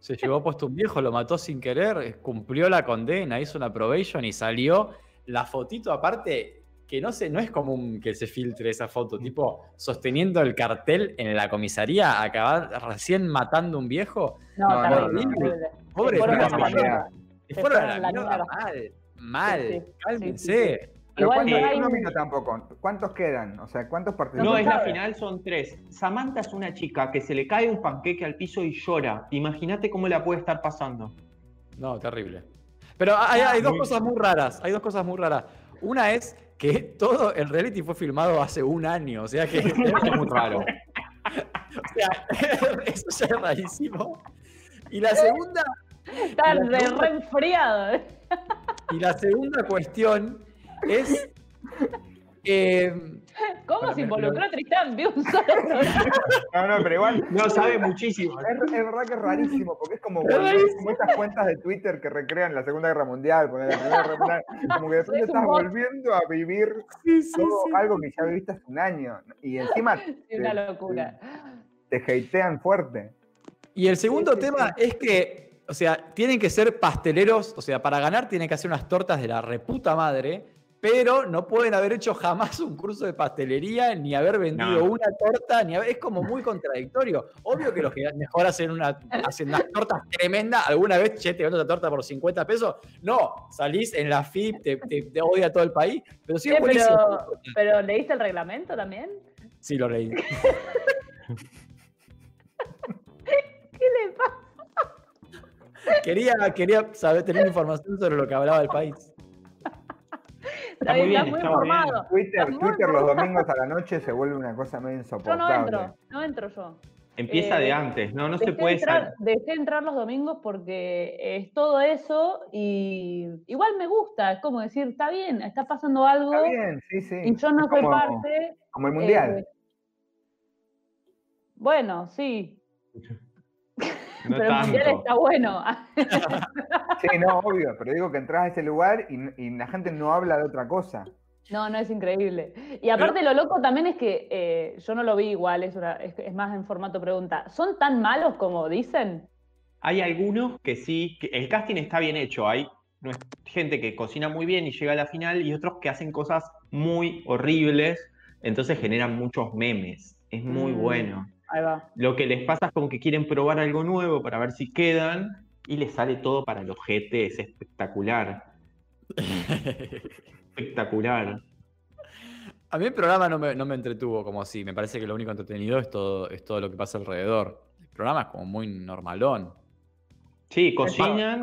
Se llevó puesto un viejo, lo mató sin querer, cumplió la condena, hizo una probation y salió la fotito aparte, que no sé, no es común que se filtre esa foto, tipo sosteniendo el cartel en la comisaría, acabar recién matando un viejo. No, No, no, no. terrible. Pobre Se fueron a la se mierda. Se Se a mal, mal, Sí, sí. cálmense. Pero Igual ¿cuántos- no hay no tampoco. ¿Cuántos quedan? O sea, ¿cuántos participantes? no, se es la final, son tres. Samantha es una chica que se le cae un panqueque al piso y llora. Imagínate cómo la puede estar pasando. No, terrible. Pero hay, hay dos Muy- cosas muy raras. Hay dos cosas muy raras. Una es que todo el reality fue filmado hace un año. O sea que es muy raro. O sea, eso ya es rarísimo. Y la segunda, Está La de segunda- re enfriado. y la segunda cuestión es. eh, ¿Cómo Para se involucró Tristán? Vi un solo programa. No, no, pero igual. No, sabe muchísimo. Es, es verdad que es rarísimo, porque es como, Es como estas cuentas de Twitter que recrean la Segunda Guerra Mundial, poner la Primera Guerra Mundial, como que de repente Es estás volviendo a vivir sí, sí, todo sí. algo que ya viviste hace un año. Y encima Es una locura. te hatean fuerte. Y el segundo Sí, sí, tema es que, o sea, tienen que ser pasteleros, o sea, para ganar tienen que hacer unas tortas de la reputa madre, pero no pueden haber hecho jamás un curso de pastelería, ni haber vendido No. una torta, ni haber- es como muy contradictorio. Obvio que los que mejor hacen, una, hacen unas tortas tremendas, alguna vez, che, te vendo esta torta por 50 pesos. No, salís en la FIP, te, te- te odia todo el país, pero sí es Che, buenísimo. pero, pero ¿leíste el reglamento también? Sí, lo leí. ¿Qué le pasa? Quería, quería saber, tener información sobre lo que hablaba el país. Está muy bien, está muy bien. Twitter, muy Twitter los domingos a la noche se vuelve una cosa medio Yo insoportable. no entro, no entro yo. Empieza Eh, de antes, no, no se puede entrar, dejé entrar los domingos porque es todo eso y igual me gusta, es como decir, está bien, está pasando algo Está bien, sí, sí. y yo no soy como- parte. Como el mundial. eh, bueno, sí, No pero el mundial tanto. está bueno. Sí, no, obvio, pero digo que entras a ese lugar y, y la gente no habla de otra cosa. No, no es increíble. Y aparte lo loco también es que eh, yo no lo vi igual, es, una- es, es más en formato pregunta. ¿Son tan malos como dicen? Hay algunos que sí, que el casting está bien hecho. Hay gente que cocina muy bien y llega a la final y otros que hacen cosas muy horribles, entonces generan muchos memes. Es muy Mm. bueno. Ahí va. Lo que les pasa es como que quieren probar algo nuevo para ver si quedan y les sale todo para el ojete. Es espectacular. Espectacular. A mí el programa no me, no me entretuvo como así. Me parece que lo único entretenido es todo, es todo lo que pasa alrededor. El programa es como muy normalón. Sí, cocinan.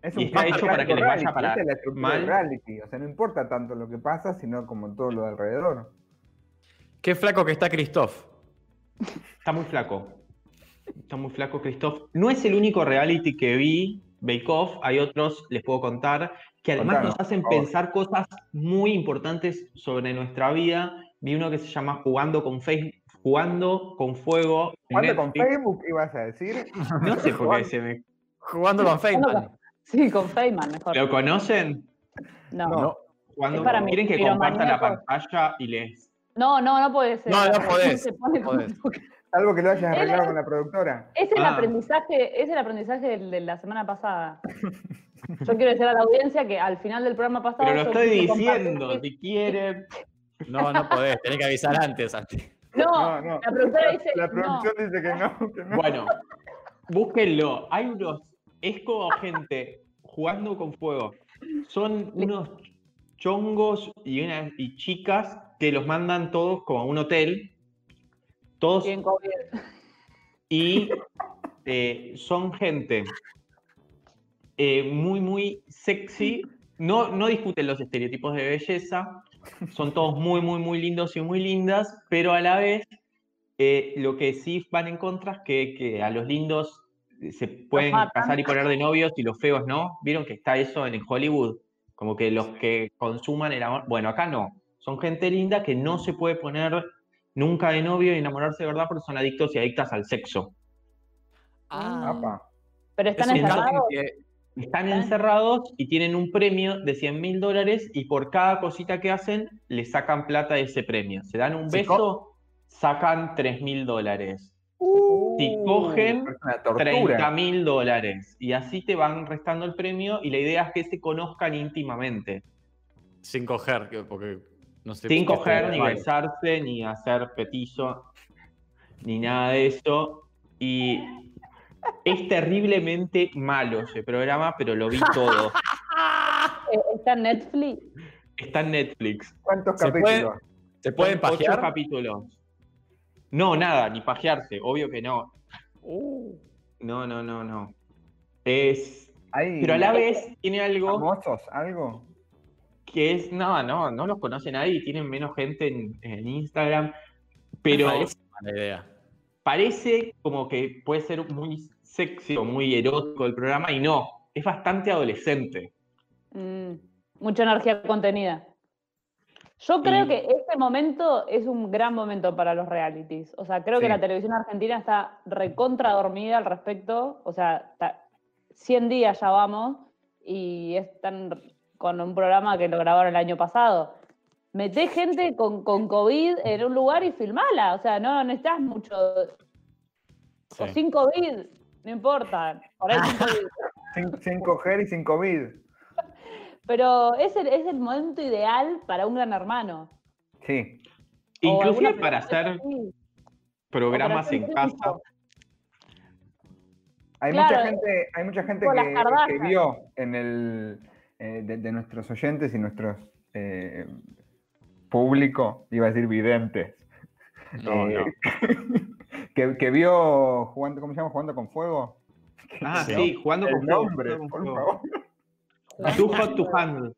Es Y está hecho para que les vaya para es la mal. reality. O sea, no importa tanto lo que pasa, sino como todo lo de alrededor. Qué flaco que está Christoph. Está muy flaco. Está muy flaco, Christoph. No es el único reality que vi, Bake Off. Hay otros, les puedo contar, que además Contanos, nos hacen pensar cosas muy importantes sobre nuestra vida. Vi uno que se llama Jugando con Facebook, Jugando con Fuego. ¿Cuándo con. Facebook ibas a decir? No sé por qué se me. Jugando con Feynman. Sí, con Feynman mejor. ¿Lo conocen? No. No. no. Jugando Es para con- mí, ¿Quieren que pero comparta la pantalla y les. No, no, no puede ser. No, no podés, se pone no como- podés. Algo que lo hayas arreglado con la productora. Es el Ah. aprendizaje, es el aprendizaje de la semana pasada. Yo quiero decir a la audiencia que al final del programa pasado. Pero lo estoy diciendo, si quieren. No, no podés, tenés que avisar antes, Santi. No, No, no. la productora dice. La no. producción dice que no, que no. Bueno, búsquenlo. Hay unos. Es como gente jugando con fuego. Son unos chongos y, unas, y chicas que los mandan todos como a un hotel. Todos Bien, y eh, son gente eh, muy, muy sexy. No, no discuten los estereotipos de belleza. Son todos muy, muy, muy lindos y muy lindas, pero a la vez eh, lo que sí van en contra es que, que a los lindos se pueden casar y poner de novios y los feos no. ¿Vieron que está eso en Hollywood? Como que los que consuman el amor. Bueno, acá no. Son gente linda que no se puede poner nunca de novio y enamorarse de verdad porque son adictos y adictas al sexo. Ah, Apa. Pero están es encerrados. que- Están encerrados y tienen un premio de 100 mil dólares y por cada cosita que hacen le sacan plata de ese premio. Se dan un Si beso, sacan 3 mil dólares. Uh. Si cogen, Es una tortura. 30 mil dólares. Y así te van restando el premio y la idea es que se conozcan íntimamente. sin coger, que- porque no sé. Sin coger, ni mal. besarse, ni hacer petizo, ni nada de eso. Y es terriblemente malo ese programa, pero lo vi todo. Eh, Está en Netflix. Está en Netflix. ¿Cuántos ¿Se puede- capítulos? ¿Se pueden ocho pajear? capítulos. No, nada, ni pajearse, obvio que no. Uh, No, no, no, no. Es. ¿Hay Pero a la vez tiene algo famosos? ¿Algo? Que es. No, no, no los conoce nadie y tienen menos gente en, en Instagram. Pero es idea. parece como que puede ser muy sexy o muy erótico el programa y no. Es bastante adolescente. Mm, mucha energía contenida. Yo creo Y- que este momento es un gran momento para los realities. O sea, creo que la televisión argentina está recontra dormida al respecto. O sea, ta- 100 días ya vamos y están con un programa que lo grabaron el año pasado. Meté gente con, con COVID en un lugar y filmala. O sea, no necesitas mucho. O sin COVID, no importa. Por ahí sin COVID. Sin, sin coger y sin COVID. Pero es el, es el momento ideal para un gran hermano. Sí. O Inclusive para hacer así. programas en casa. tiempo. Hay Claro, mucha gente, hay mucha gente que vio en el eh, de, de nuestros oyentes y nuestros eh, público, iba a decir videntes, No, eh, no. que, que vio jugando, ¿cómo se llama? Jugando con fuego. Ah, Sí. sí, jugando con fuego, nombre, por favor. Too hot to handle.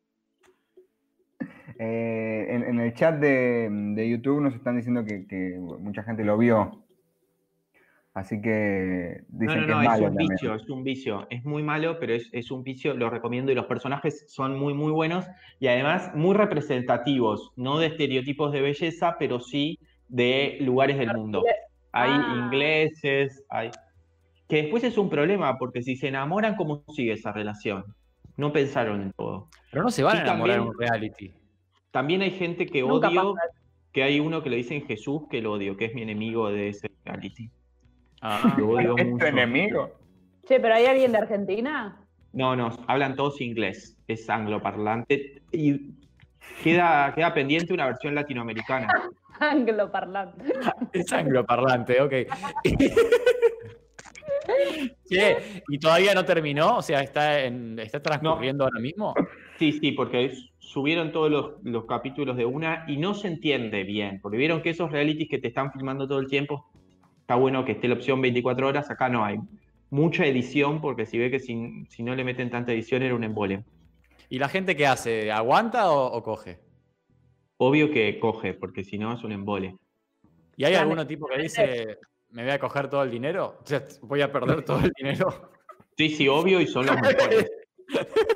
Eh, en, en el chat de, de YouTube nos están diciendo que, que mucha gente lo vio. Así que No, dicen no, que no, es es malo un también. vicio, es un vicio. Es muy malo, pero es, es un vicio, lo recomiendo y los personajes son muy, muy buenos y además muy representativos, no de estereotipos de belleza, pero sí de lugares del mundo. Hay Ah. ingleses, hay... Que después es un problema, porque si se enamoran, ¿cómo sigue esa relación? No pensaron en todo. Pero no se van Y a enamorar en también- un reality. También hay gente que Nunca odio, pasa. que hay uno que le dicen Jesús, que lo odio, que es mi enemigo de ese reality. Ah, odio ¿Es tu enemigo? Che, pero ¿hay alguien de Argentina? No, no, hablan todos inglés, es angloparlante y queda, queda pendiente una versión latinoamericana. Angloparlante. es angloparlante, ok. Che, ¿y todavía no terminó? O sea, ¿está, en, está transcurriendo ahora mismo? Sí, sí, porque subieron todos los, los capítulos de una y no se entiende bien, porque vieron que esos realities que te están filmando todo el tiempo, está bueno que esté la opción 24 horas, acá no hay. Mucha edición, porque si ve que si, si no le meten tanta edición era un embole. ¿Y la gente qué hace? ¿Aguanta o, o coge? Obvio que coge, porque si no es un embole. ¿Y hay alguno tipo que dice, me voy a coger todo el dinero? O sea, voy a perder todo el dinero. Sí, sí, obvio, y son los mejores.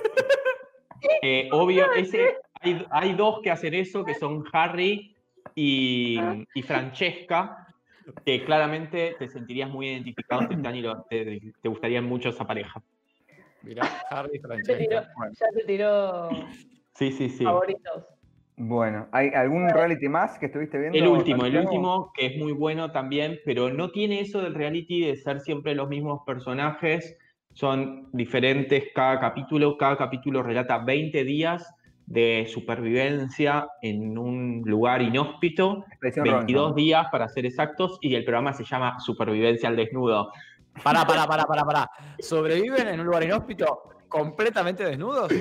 Eh, obvio, ese, hay, hay dos que hacen eso, que son Harry y, y Francesca, que claramente te sentirías muy identificado, Tristán, y lo- te, te gustaría mucho esa pareja. Mirá, Harry Ya te tiró, Francesca. Bueno, ya te tiró Sí, sí, sí. favoritos. Bueno, ¿hay algún reality más que estuviste viendo? El último, el último, que es muy bueno también, pero no tiene eso del reality de ser siempre los mismos personajes, son diferentes cada capítulo, cada capítulo relata 20 días de supervivencia en un lugar inhóspito, Expedición 22 Robinson. días para ser exactos, y el programa se llama Supervivencia al Desnudo. Pará, pará, pará, pará, pará. ¿Sobreviven en un lugar inhóspito completamente desnudos?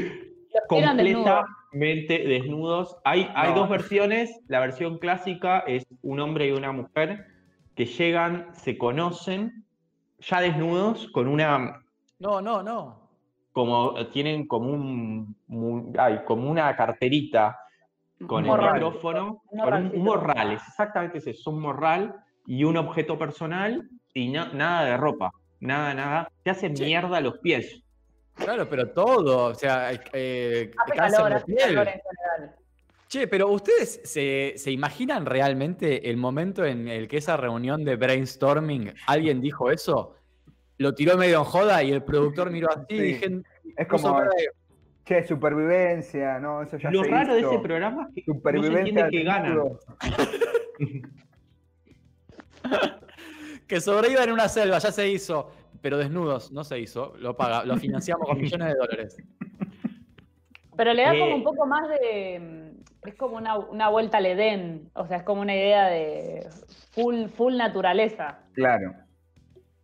Completamente desnudos. Hay, hay No. dos versiones. La versión clásica es un hombre y una mujer que llegan, se conocen, ya desnudos, con una, No, no, no. Como tienen como un, ay, como una carterita con Un el morral. micrófono, Un con un, morralcito. un morral, es exactamente eso, es un morral y un objeto personal y na- nada de ropa, nada, nada. Se hacen Che. mierda los pies. Claro, pero todo. O sea, eh, Hace cáncer calor, de hace piel. calor en general. Che, pero ¿ustedes se, se imaginan realmente el momento en el que esa reunión de brainstorming alguien dijo eso? Lo tiró medio en joda y el productor miró así y Sí. dije, Es como, che, supervivencia, ¿no? Eso ya Lo se raro de ese programa es que no se Supervivencia entiende al que ganan. desnudo. que sobreviva en una selva, ya se hizo, pero desnudos, no se hizo, lo paga, lo financiamos con millones de dólares. Pero le da Eh. como un poco más de. Es como una, una vuelta al Edén. O sea, es como una idea de full, full naturaleza. Claro.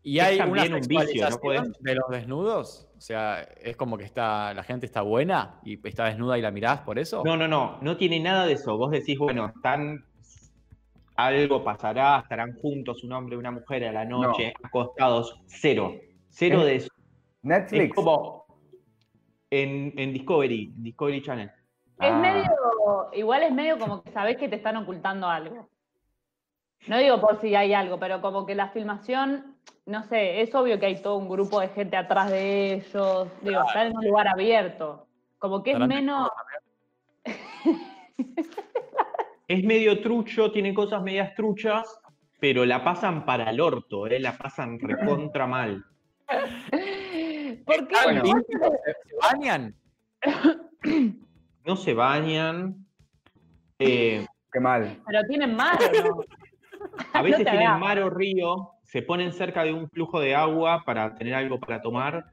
Y Es hay una un vicio, ¿no podés? de los desnudos, o sea, es como que está, la gente está buena y está desnuda y la mirás por eso. No, no, no, no tiene nada de eso. Vos decís, bueno, están, algo pasará, estarán juntos un hombre y una mujer a la noche, acostados, cero, cero de eso. Netflix. Es como en, en Discovery, Discovery Channel. Es Ah. medio. Igual es medio como que sabés que te están ocultando algo. No digo por si hay algo, pero como que la filmación, no sé, es obvio que hay todo un grupo de gente atrás de ellos. Digo, están en un lugar abierto. Como que es menos. Es medio trucho, tiene cosas medias truchas, pero la pasan para el orto, ¿eh? la pasan recontra mal. ¿Por qué? ¿Están Bueno. ¿Se bañan? No se bañan. eh, Qué mal. Pero tienen mar, ¿o ¿no? A veces tienen hagas. mar o río, se ponen cerca de un flujo de agua para tener algo para tomar,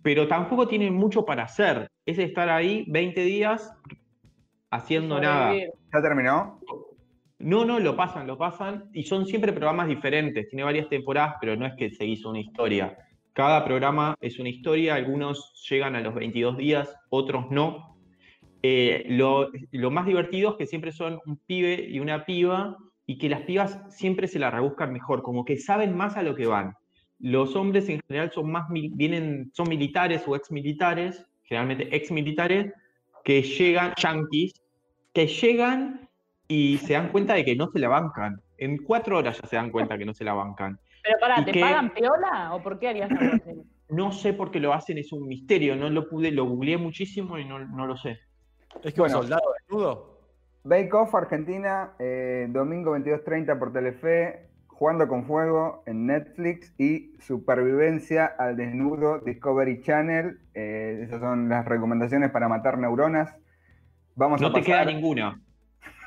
pero tampoco tienen mucho para hacer. Es estar ahí 20 días haciendo nada. ¿Ya terminó? No, no, lo pasan, lo pasan, y son siempre programas diferentes. Tiene varias temporadas, pero no es que se hizo una historia. Cada programa es una historia, algunos llegan a los 22 días, otros no. Eh, lo, lo más divertido es que siempre son un pibe y una piba, y que las pibas siempre se la rebuscan mejor, como que saben más a lo que van. Los hombres en general son más vienen, son militares o exmilitares, generalmente exmilitares, que llegan, yanquis, que llegan y se dan cuenta de que no se la bancan. En cuatro horas ya se dan cuenta que no se la bancan. Pero pará, ¿Y ¿te pagan piola o por qué harías algo así? No sé por qué lo hacen, es un misterio. No lo pude, lo googleé muchísimo y no, no lo sé. Es que Bueno. un soldado desnudo. Bake Off Argentina, eh, domingo 22.30 por Telefe, Jugando con Fuego en Netflix y Supervivencia al Desnudo Discovery Channel. Eh, esas son las recomendaciones para matar neuronas. Vamos No a te queda ninguna.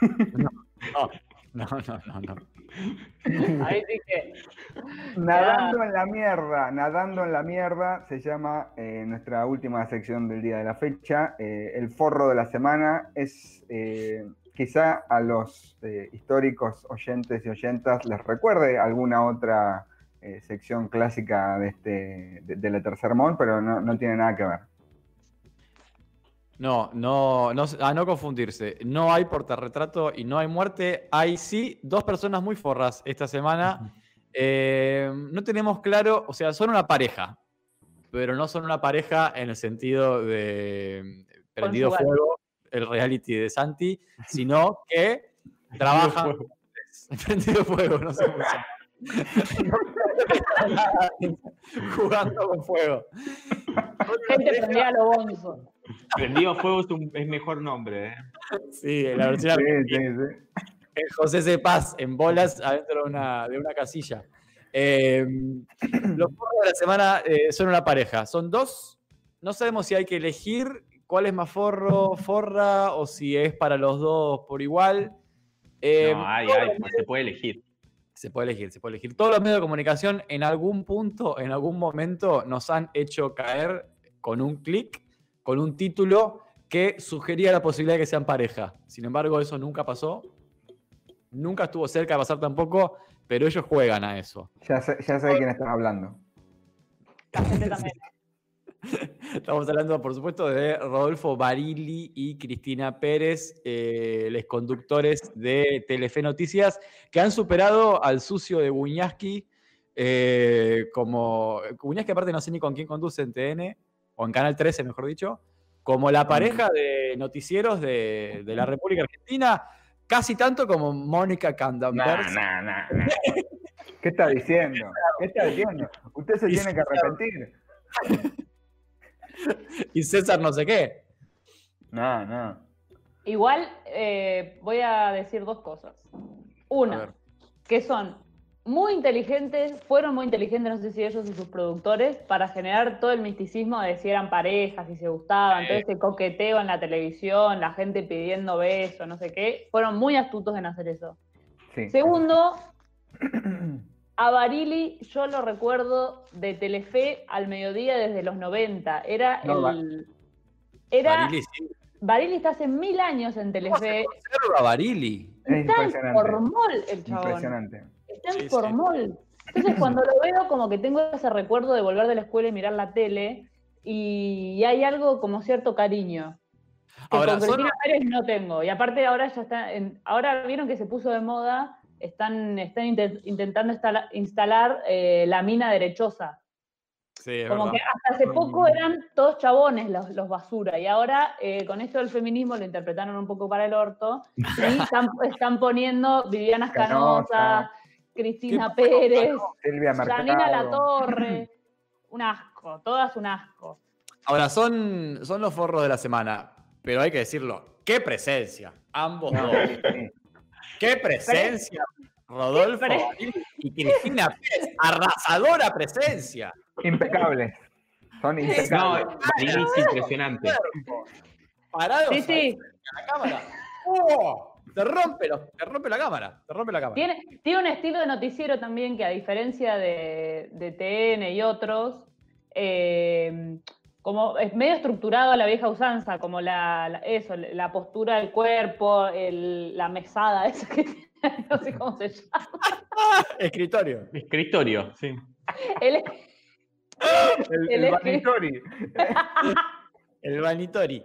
No, no, no, no. no. Ahí sí que. Nadando en la mierda, nadando en la mierda, se llama eh, nuestra última sección del día de la fecha. Eh, el forro de la semana es eh, quizá a los eh, históricos oyentes y oyentas les recuerde alguna otra eh, sección clásica de, este, de, de la Tercer Mon, pero no, no tiene nada que ver. No, no, no, a no confundirse. No hay portarretrato y no hay muerte. Hay sí dos personas muy forras esta semana. Eh, no tenemos claro, o sea, son una pareja, pero no son una pareja en el sentido de prendido Conyugal. fuego, el reality de Santi, sino que trabajan. Prendido fuego, no sé cómo se llama. Jugando con fuego. Gente prendía lo bonzo. Prendido fuego es, un, es mejor nombre. ¿eh? Sí, la versión Sí, sí, sí. El José C. Paz en bolas adentro de una, de una casilla. Eh, los forros de la semana eh, son una pareja. Son dos. No sabemos si hay que elegir cuál es más forro, forra, o si es para los dos por igual. Eh, no, hay, hay, se puede elegir. Se puede elegir, se puede elegir. Todos los medios de comunicación en algún punto, en algún momento, nos han hecho caer con un clic, con un título que sugería la posibilidad de que sean pareja. Sin embargo, eso nunca pasó. Nunca estuvo cerca de pasar tampoco, pero ellos juegan a eso. Ya sé, ya sé de quién estás hablando. Estamos hablando, por supuesto, de Rodolfo Barili y Cristina Pérez, eh, los conductores de Telefe Noticias, que han superado al sucio de Buñaski, eh, como Buñaski aparte no sé ni con quién conduce en TN, o en Canal 13, mejor dicho, como la pareja de noticieros de, de la República Argentina, casi tanto como Mónica Nah, Candamber. nah, nah, nah. ¿Qué está diciendo? ¿Qué está diciendo? Usted se tiene que arrepentir. y César no sé qué. No, no. Igual eh, voy a decir dos cosas. Una, que son muy inteligentes, fueron muy inteligentes, no sé si ellos y sus productores, para generar todo el misticismo de si eran parejas, si se gustaban, todo ese coqueteo en la televisión, la gente pidiendo besos, no sé qué. Fueron muy astutos en hacer eso. Sí. Segundo, a Barili yo lo recuerdo de Telefe al mediodía desde los 90. Era No, el... Era, Barili, sí. Barili está hace mil años en Telefe. Conserva Barili. Es Está en impresionante. formol el chabón. Impresionante. Está en Sí, sí. formol. Entonces cuando lo veo como que tengo ese recuerdo de volver de la escuela y mirar la tele y hay algo como cierto cariño. Que Ahora, con Cristina Pérez no tengo. Y aparte ahora ya está, en- ahora vieron que se puso de moda, están, están inte- intentando instala- instalar eh, la mina derechosa. Sí, es Como verdad. que hasta hace poco eran todos chabones los, los basura y ahora eh, con esto del feminismo lo interpretaron un poco para el orto y están, están poniendo Viviana Canosa. Canosa, Cristina ¿Qué pasó, Pérez, Janina Mercado. Latorre, un asco, todas un asco. Ahora, son, son los forros de la semana, pero hay que decirlo. ¡Qué presencia! Ambos dos. ¡Qué presencia! Rodolfo Qué pre- Barili y Cristina Pérez. ¡Arrasadora presencia! Impecables. Son No, impecables. Es impresionante. Parados Sí, la cámara. ¡Oh! Te rompe, los- te rompe la cámara. Te rompe la cámara. tiene, tiene un estilo de noticiero también que a diferencia de, de TN y otros, eh, como es medio estructurado a la vieja usanza, como la, la- eso, la postura del cuerpo, el- la mesada esa que tiene, no sé cómo se llama. Escritorio. Escritorio, sí. El- El, el el Vanitori. El vanitori.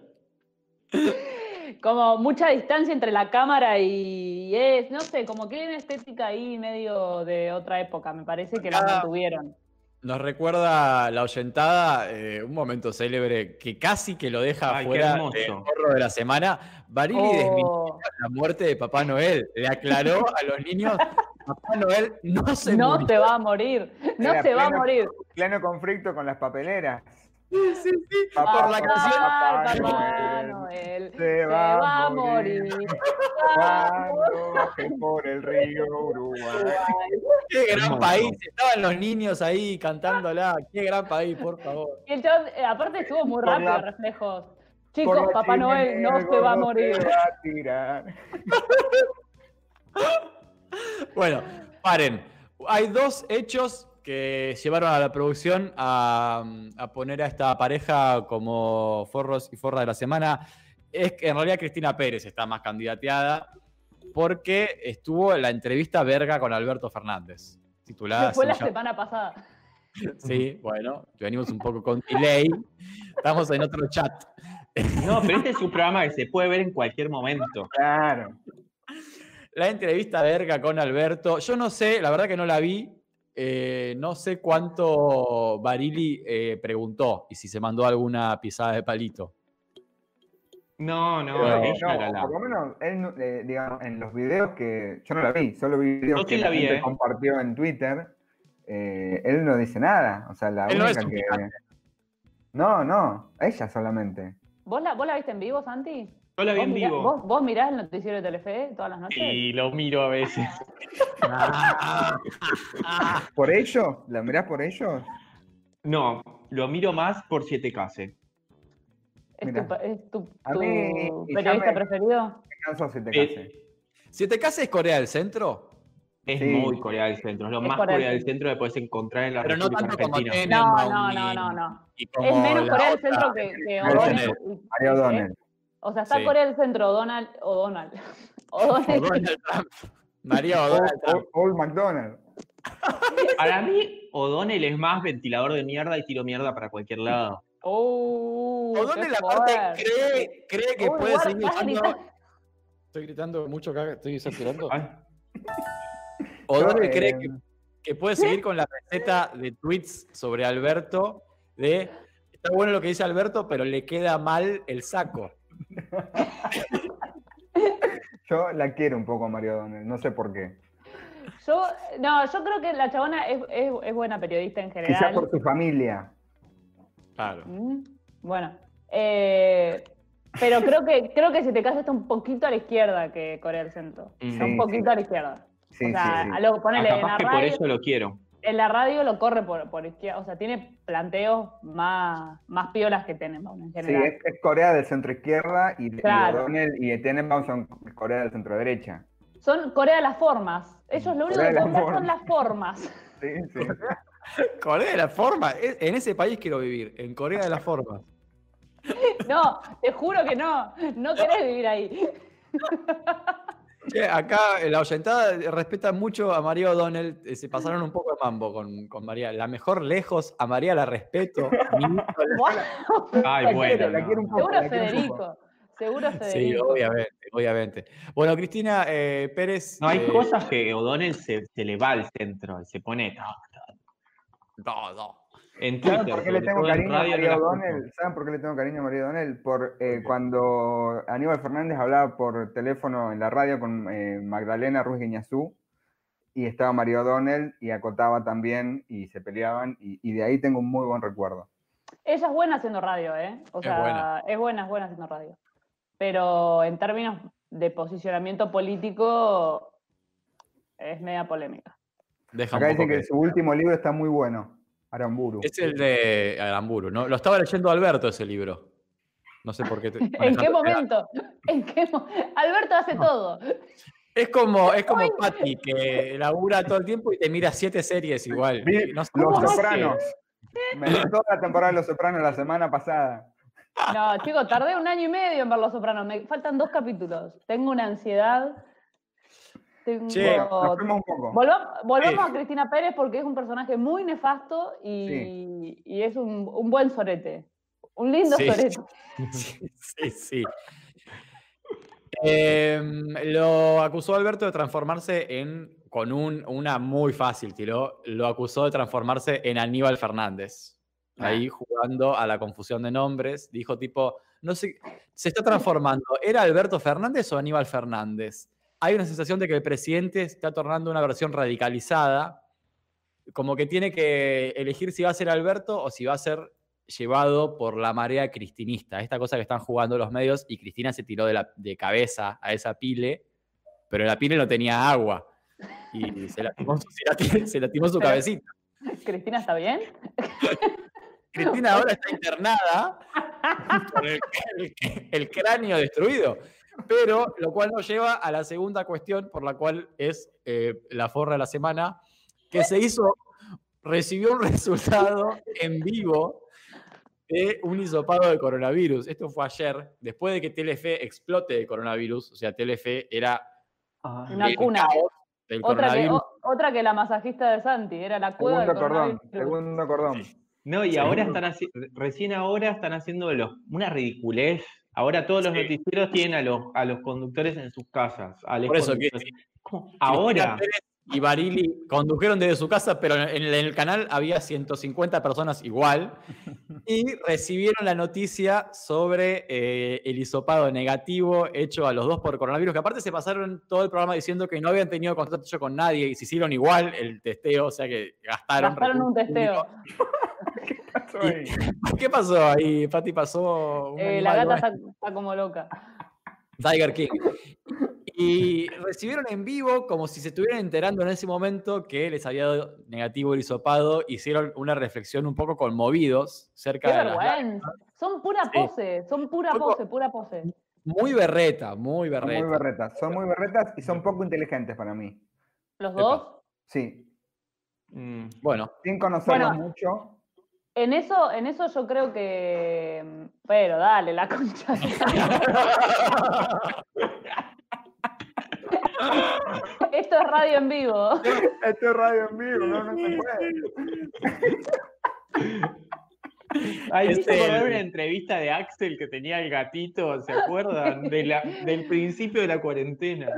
como mucha distancia entre la cámara y es, no sé, como que hay una estética ahí medio de otra época, me parece que la Ah. mantuvieron. Nos recuerda la oyentada, eh, un momento célebre que casi que lo deja Ay, fuera del forro de la semana. Barili desmintió Oh, la muerte de Papá Noel. Le aclaró a los niños, Papá Noel no se no murió. se va a morir, no Era se va a morir. Pleno conflicto con las papeleras. Sí, sí, sí. Papá, Por la canción. Papá, Noel se se va a va a morir. morir. Cuando baje por el río Uruguay. Qué gran país. Estaban los niños ahí cantándola. Qué gran país, por favor. Y el chabón, eh, aparte estuvo muy Por rápido, la- reflejos. Chicos, Papá Noel no se va a morir. se va a tirar. Bueno, paren. Hay dos hechos que llevaron a la producción a, a poner a esta pareja como forros y forra de la semana. Es que en realidad Cristina Pérez está más candidateada porque estuvo en la entrevista verga con Alberto Fernández. Titulada fue la ya- semana pasada. Sí, bueno, venimos un poco con delay. Estamos en otro chat. No, pero este es un programa que se puede ver en cualquier momento. Claro. La entrevista verga con Alberto. Yo no sé, la verdad que no la vi. Eh, no sé cuánto Barili eh, preguntó y si se mandó alguna pisada de palito. No, no, Pero- ella No, la la. por lo menos, él, eh, digamos, en los videos que. Yo no la vi, solo vi videos que sí la la vi, gente eh. compartió en Twitter. eh, él no dice nada. O sea, la Él no es única que. picante. No, no, ella solamente. ¿Vos la, ¿Vos la viste en vivo, Santi? Yo la vi ¿Vos en mirás, vivo. vos, vos mirás el noticiero de Telefe todas las noches? Y lo miro a veces. ¿Por ello? ¿La mirás por ellos? No, lo miro más por 7K. ¿Es Mirá. tu, es tu, A tu mí, y ya periodista me- preferido? Me canso si te Eh, es Corea del Centro, Es Sí. muy Corea del Centro, es lo Es más Corea del Corea del Centro que puedes encontrar en la pero no República tanto como Argentina. Tenenbaum No, no, no, no, no. Es como menos Corea del. Centro que, que Mario O'Donnell. O'Donnell. O'Donnell. O sea, está Sí. Corea del Centro, Donald o Donald. O O'Donnell. Donald Trump. María o Old, Donald Trump. Old- Old McDonald. Para mí, O'Donnell es más ventilador de mierda y tiro mierda para cualquier lado. Qué O'Donnell aparte cree, cree que Uy, puede guarda, seguir usando... gritando. Estoy gritando mucho acá, estoy saturando. Ay, O'Donnell cree eh, que, que puede seguir con la receta de tweets sobre Alberto de está bueno lo que dice Alberto, pero le queda mal el saco. Yo la quiero un poco a Mario O'Donnell, no sé por qué. Yo, no, yo creo que la chabona es, es- es buena periodista en Quizás general. por su familia. Claro. Mm, Bueno, eh, pero creo que creo que si te casas está un poquito a la izquierda que Corea del Centro. Está Sí, un poquito sí. a la izquierda. Sí, o sea, sí, sí. a lo, ah, ponele en capaz la que por eso lo quiero. En la radio lo corre por, por izquierda, o sea, tiene planteos más, más piolas que Tenenbaum en Sí, general. es, es Corea del centro izquierda y, y Claro. O'Donnell y Tenenbaum son Corea del centro derecha. Son Corea de las formas. Ellos lo único Corea que las ver son formas. las formas. Sí, sí. Corea de la forma. es- En ese país quiero vivir, en Corea de la forma. No, te juro que no. No querés vivir ahí. Che, acá eh, la oyentada respeta mucho a María O'Donnell. eh, Se pasaron un poco de mambo con, con María. La mejor lejos, a María la respeto. Ay, La bueno. quiero, la quiero un poco. Seguro la quiero un poco. Federico. Seguro Sí, Federico. obviamente, obviamente. Bueno, Cristina eh, Pérez. No, hay eh, cosas que O'Donnell se, se le va al centro, se pone. No, no. En ¿Saben por qué le tengo cariño a María. O'Donnell? ¿Saben por qué le tengo cariño a María O'Donnell? Por eh, cuando Aníbal Fernández hablaba por teléfono en la radio con eh, Magdalena Ruiz Guiñazú y estaba María O'Donnell y acotaba también y se peleaban y, y de ahí tengo un muy buen recuerdo. Ella es buena haciendo radio, ¿eh? O Es sea, buena. es buena, es buena haciendo radio. Pero en términos de posicionamiento político, es media polémica. Deja Acá dicen que que- su último libro está muy bueno, Aramburu. Es el de Aramburu, ¿no? Lo estaba leyendo Alberto ese libro. No sé por qué. te- ¿En qué momento? ¿En qué mo- Alberto hace todo. Es como, es como Patty, que labura todo el tiempo y te mira siete series igual. Vi No sé Los. Sopranos. Me vi toda la temporada de Los Sopranos la semana pasada. No, chicos, tardé un año y medio en ver Los Sopranos. Me faltan dos capítulos. Tengo una ansiedad. Nos un poco. Volvamos, volvamos Sí. a Cristina Pérez porque es un personaje muy nefasto y, y es un, un buen sorete. Un lindo sorete. Sí, sí. Em, lo acusó Alberto de transformarse en, con un, una muy fácil, tiró, lo acusó de transformarse en Aníbal Fernández. Ahí jugando a la confusión de nombres, dijo tipo, no sé, se está transformando, ¿era Alberto Fernández o Aníbal Fernández? Hay una sensación de que el presidente está tornando una versión radicalizada, como que tiene que elegir si va a ser Alberto o si va a ser llevado por la marea cristinista. Esta cosa que están jugando los medios y Cristina se tiró de, la, de cabeza a esa pile, pero la pile no tenía agua y se se lastimó su Pero- cabecita. ¿Cristina está bien? Cristina ahora está internada con el, el- el cráneo destruido. Pero lo cual nos lleva a la segunda cuestión, por la cual es eh, la forra de la semana, que se hizo, recibió un resultado en vivo de un hisopado de coronavirus. Esto fue ayer, después de que Telefe explote de coronavirus. O sea, Telefe era Una el cuna. caos del Otra que, o- otra que la masajista de Santi, era la cueva Segundo del cordón, segundo cordón. No, y ahora están haci- recién ahora están haciendo los, una ridiculez. Ahora todos los Sí. noticieros tienen a los, a los conductores en sus casas. a los Por eso que Ahora. Y Barili condujeron desde su casa, pero en, en el canal había 150 personas igual. Y recibieron la noticia sobre eh, el hisopado negativo hecho a los dos por coronavirus, que aparte se pasaron todo el programa diciendo que no habían tenido contacto con nadie y se hicieron igual el testeo, o sea que gastaron. Gastaron un testeo. ¿Qué pasó ahí, Pati? Pasó un Eh, la gata está, está como loca. Tiger King. Y recibieron en vivo, como si se estuvieran enterando en ese momento que les había dado negativo el hisopado, hicieron una reflexión un poco conmovidos cerca Qué de las vergüenza. Son pura Sí. pose, son pura pose, pura pose. Muy berreta, muy Son muy berreta. berretas. Son muy berretas y son poco inteligentes para mí. Los dos. Sí. Mm. Bueno, Sin conocerlos Bueno. mucho. En eso, en eso yo creo que. Pero dale, la concha. Esto es radio en vivo. Esto es radio en vivo, no, no se puede. Ay, me Es hizo acordar el- una entrevista de Axel que tenía el gatito, ¿se acuerdan? De la- del principio de la cuarentena.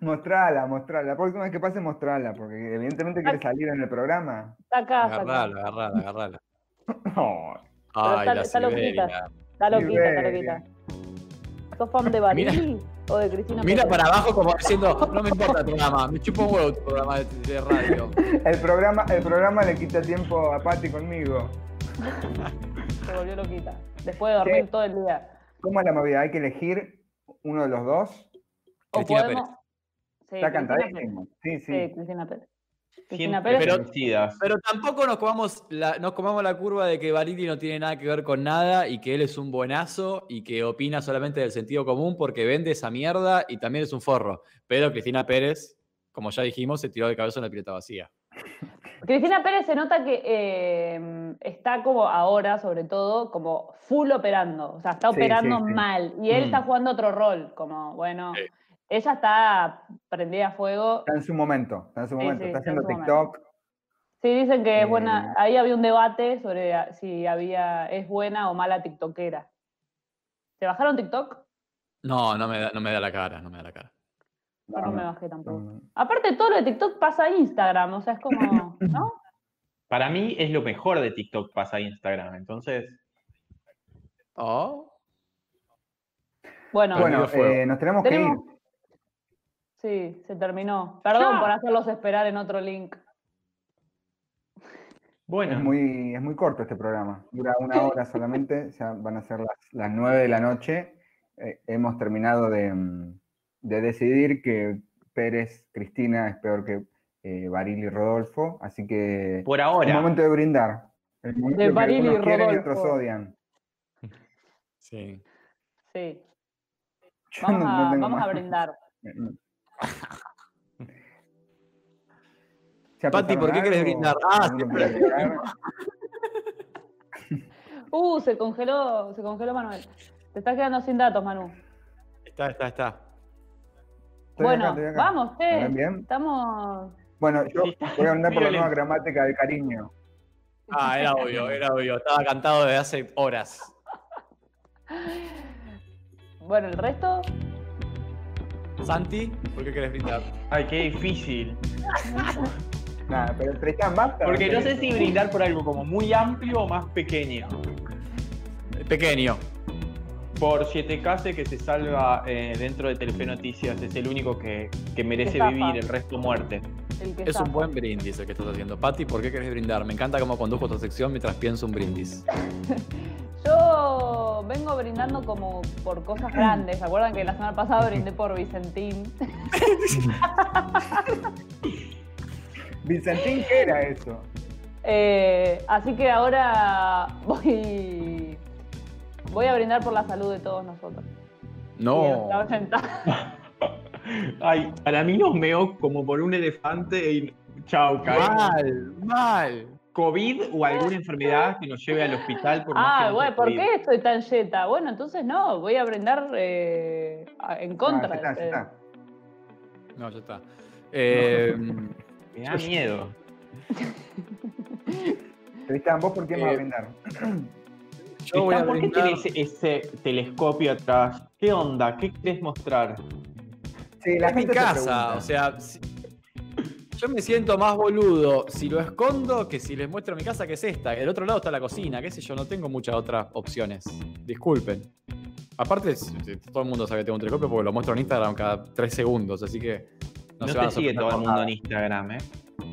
Mostrala, mostrala. La próxima vez que pase, mostrala, porque evidentemente quiere salir en el programa. Está acá, agarrala, agarrala, agarrala. No, Ay, está- la está loquita. Está loquita, está loquita. ¿Sos fan de Barili o de Cristina Mira Pérez? para abajo como diciendo, no me importa el programa, me chupo un huevo tu programa de, de radio. el programa, el programa le quita tiempo a Pati conmigo. Se volvió loquita. Después de dormir ¿Qué? todo el día. ¿Cómo es la movida? ¿Hay que elegir uno de los dos? O Cristina podemos- Sí, Está Pérez. cantadísimo. Sí, Sí, sí. Cristina Pérez. Cristina Pérez. Pero tampoco nos comamos la, nos comamos la curva de que Barili no tiene nada que ver con nada y que él es un buenazo y que opina solamente del sentido común porque vende esa mierda y también es un forro. Pero Cristina Pérez, como ya dijimos, se tiró de cabeza en la pileta vacía. Cristina Pérez se nota que eh, está como ahora, sobre todo, como full operando. O sea, está Sí, operando sí, sí. mal. Y él Mm. está jugando otro rol. Como, bueno, ella está prendida a fuego. Está en su momento. Está en su momento. sí, está está en haciendo TikTok. Sí, dicen que Eh. es buena. Ahí había un debate sobre si había, es buena o mala TikTokera. ¿Se bajaron TikTok? No, no me da, no me da la cara, no me da la cara. No me bajé tampoco. no. Aparte, todo lo de TikTok pasa a Instagram. O sea, es como, ¿no? Para mí es lo mejor de TikTok pasa a Instagram, entonces Oh. Bueno, Bueno, eh, nos tenemos que ir. Sí, se terminó. Perdón Ya. por hacerlos esperar en otro link. bueno, Es muy, es muy corto este programa. Dura una hora solamente. Ya van a ser las, las 9 de la noche. Eh, hemos terminado de, mm, de decidir que Pérez, Cristina es peor que eh, Baril y Rodolfo. Así que por es ahora. momento de brindar. El momento De que Baril y y otros Rodolfo. odian. Sí. Sí. Yo Vamos, no- no a, vamos a brindar. ¿Ya Pati, ¿por qué querés brindar? Ah, ¿Alguno sí, quiere agregar? Uh, se congeló, se congeló Manuel. Te estás quedando sin datos, Manu. Está, está, está. Estoy bueno, acá, estoy acá. vamos, ¿Me che. ven bien? Estamos. Bueno, yo voy a hablar por la nueva gramática del cariño. Ah, era obvio, era obvio. Estaba cantado desde hace horas. Bueno, el resto. Santi, ¿por qué querés brindar? Ay, qué difícil. Nada, pero Tristán, basta. Porque no sé si brindar por algo como muy amplio o más pequeño. Pequeño. Por 7K que se salva eh, dentro de Telefe Noticias, es el único que, que merece vivir, el resto muerte. El Es un buen brindis el que estás haciendo. Pati, ¿por qué querés brindar? Me encanta cómo condujo esta sección mientras pienso un brindis. Yo vengo brindando como por cosas grandes. ¿Se acuerdan que la semana pasada brindé por Vicentín? Vicentín, ¿qué era eso? Eh, así que ahora voy, voy a brindar por la salud de todos nosotros. No. Ay, para mí nos meó como por un elefante y chau, caímos. Mal, mal. COVID o alguna enfermedad que nos lleve al hospital por más que Ah, no bueno, ¿por qué estoy tan yeta? Bueno, entonces no, voy a brindar eh, a- en contra. Ah, ya está, ya está. No, ya está. Eh, Me da miedo. Tristán, ¿vos por qué me vas a Eh, brindar? Yo voy a ¿Por qué brindar. tenés ese telescopio atrás? ¿Qué onda? ¿Qué querés mostrar? Sí, la Es mi se casa, o sea, si- Yo me siento más boludo si lo escondo que si les muestro mi casa, que es esta. El otro lado está la cocina, qué sé yo, no tengo muchas otras opciones. Disculpen. Aparte, todo el mundo sabe que tengo un telescopio porque lo muestro en Instagram cada tres segundos, así que No, se te van a sigue todo el por mundo nada. en Instagram, ¿eh?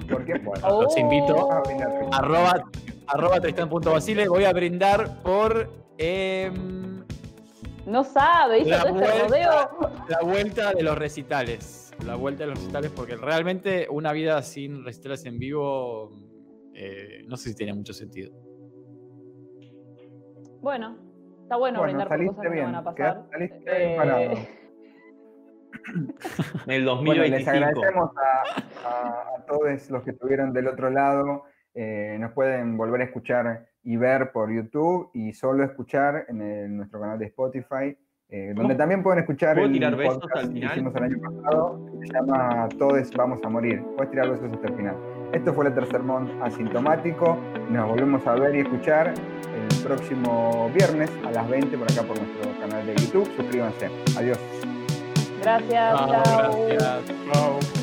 ¿Por qué? Bueno, los invito. Brindar. Arroba, arroba Tristan.basile. Voy a brindar por em, No sabe, hizo La todo este vuelta. rodeo. la vuelta de los recitales. La vuelta de los recitales, porque realmente una vida sin recitales en vivo, eh, no sé si tiene mucho sentido. Bueno, está bueno, Bueno, brindar por saliste cosas que bien, no van a pasar. quedaste- saliste bien Eh, parado. En el Bueno, les 2025. agradecemos a, a- a todos los que estuvieron del otro lado. Eh, nos pueden volver a escuchar y ver por YouTube y solo escuchar en, el- nuestro canal de Spotify, eh, donde también pueden escuchar ¿Puedo el tirar besos podcast al que hicimos el año pasado, que se llama Todos vamos a morir. Puedes tirar besos hasta el final. Esto fue el tercer mon asintomático. Nos volvemos a ver y escuchar el próximo viernes a las 20 por acá por nuestro canal de YouTube. Suscríbanse. Adiós. Gracias, Chao, chao. gracias. Chao.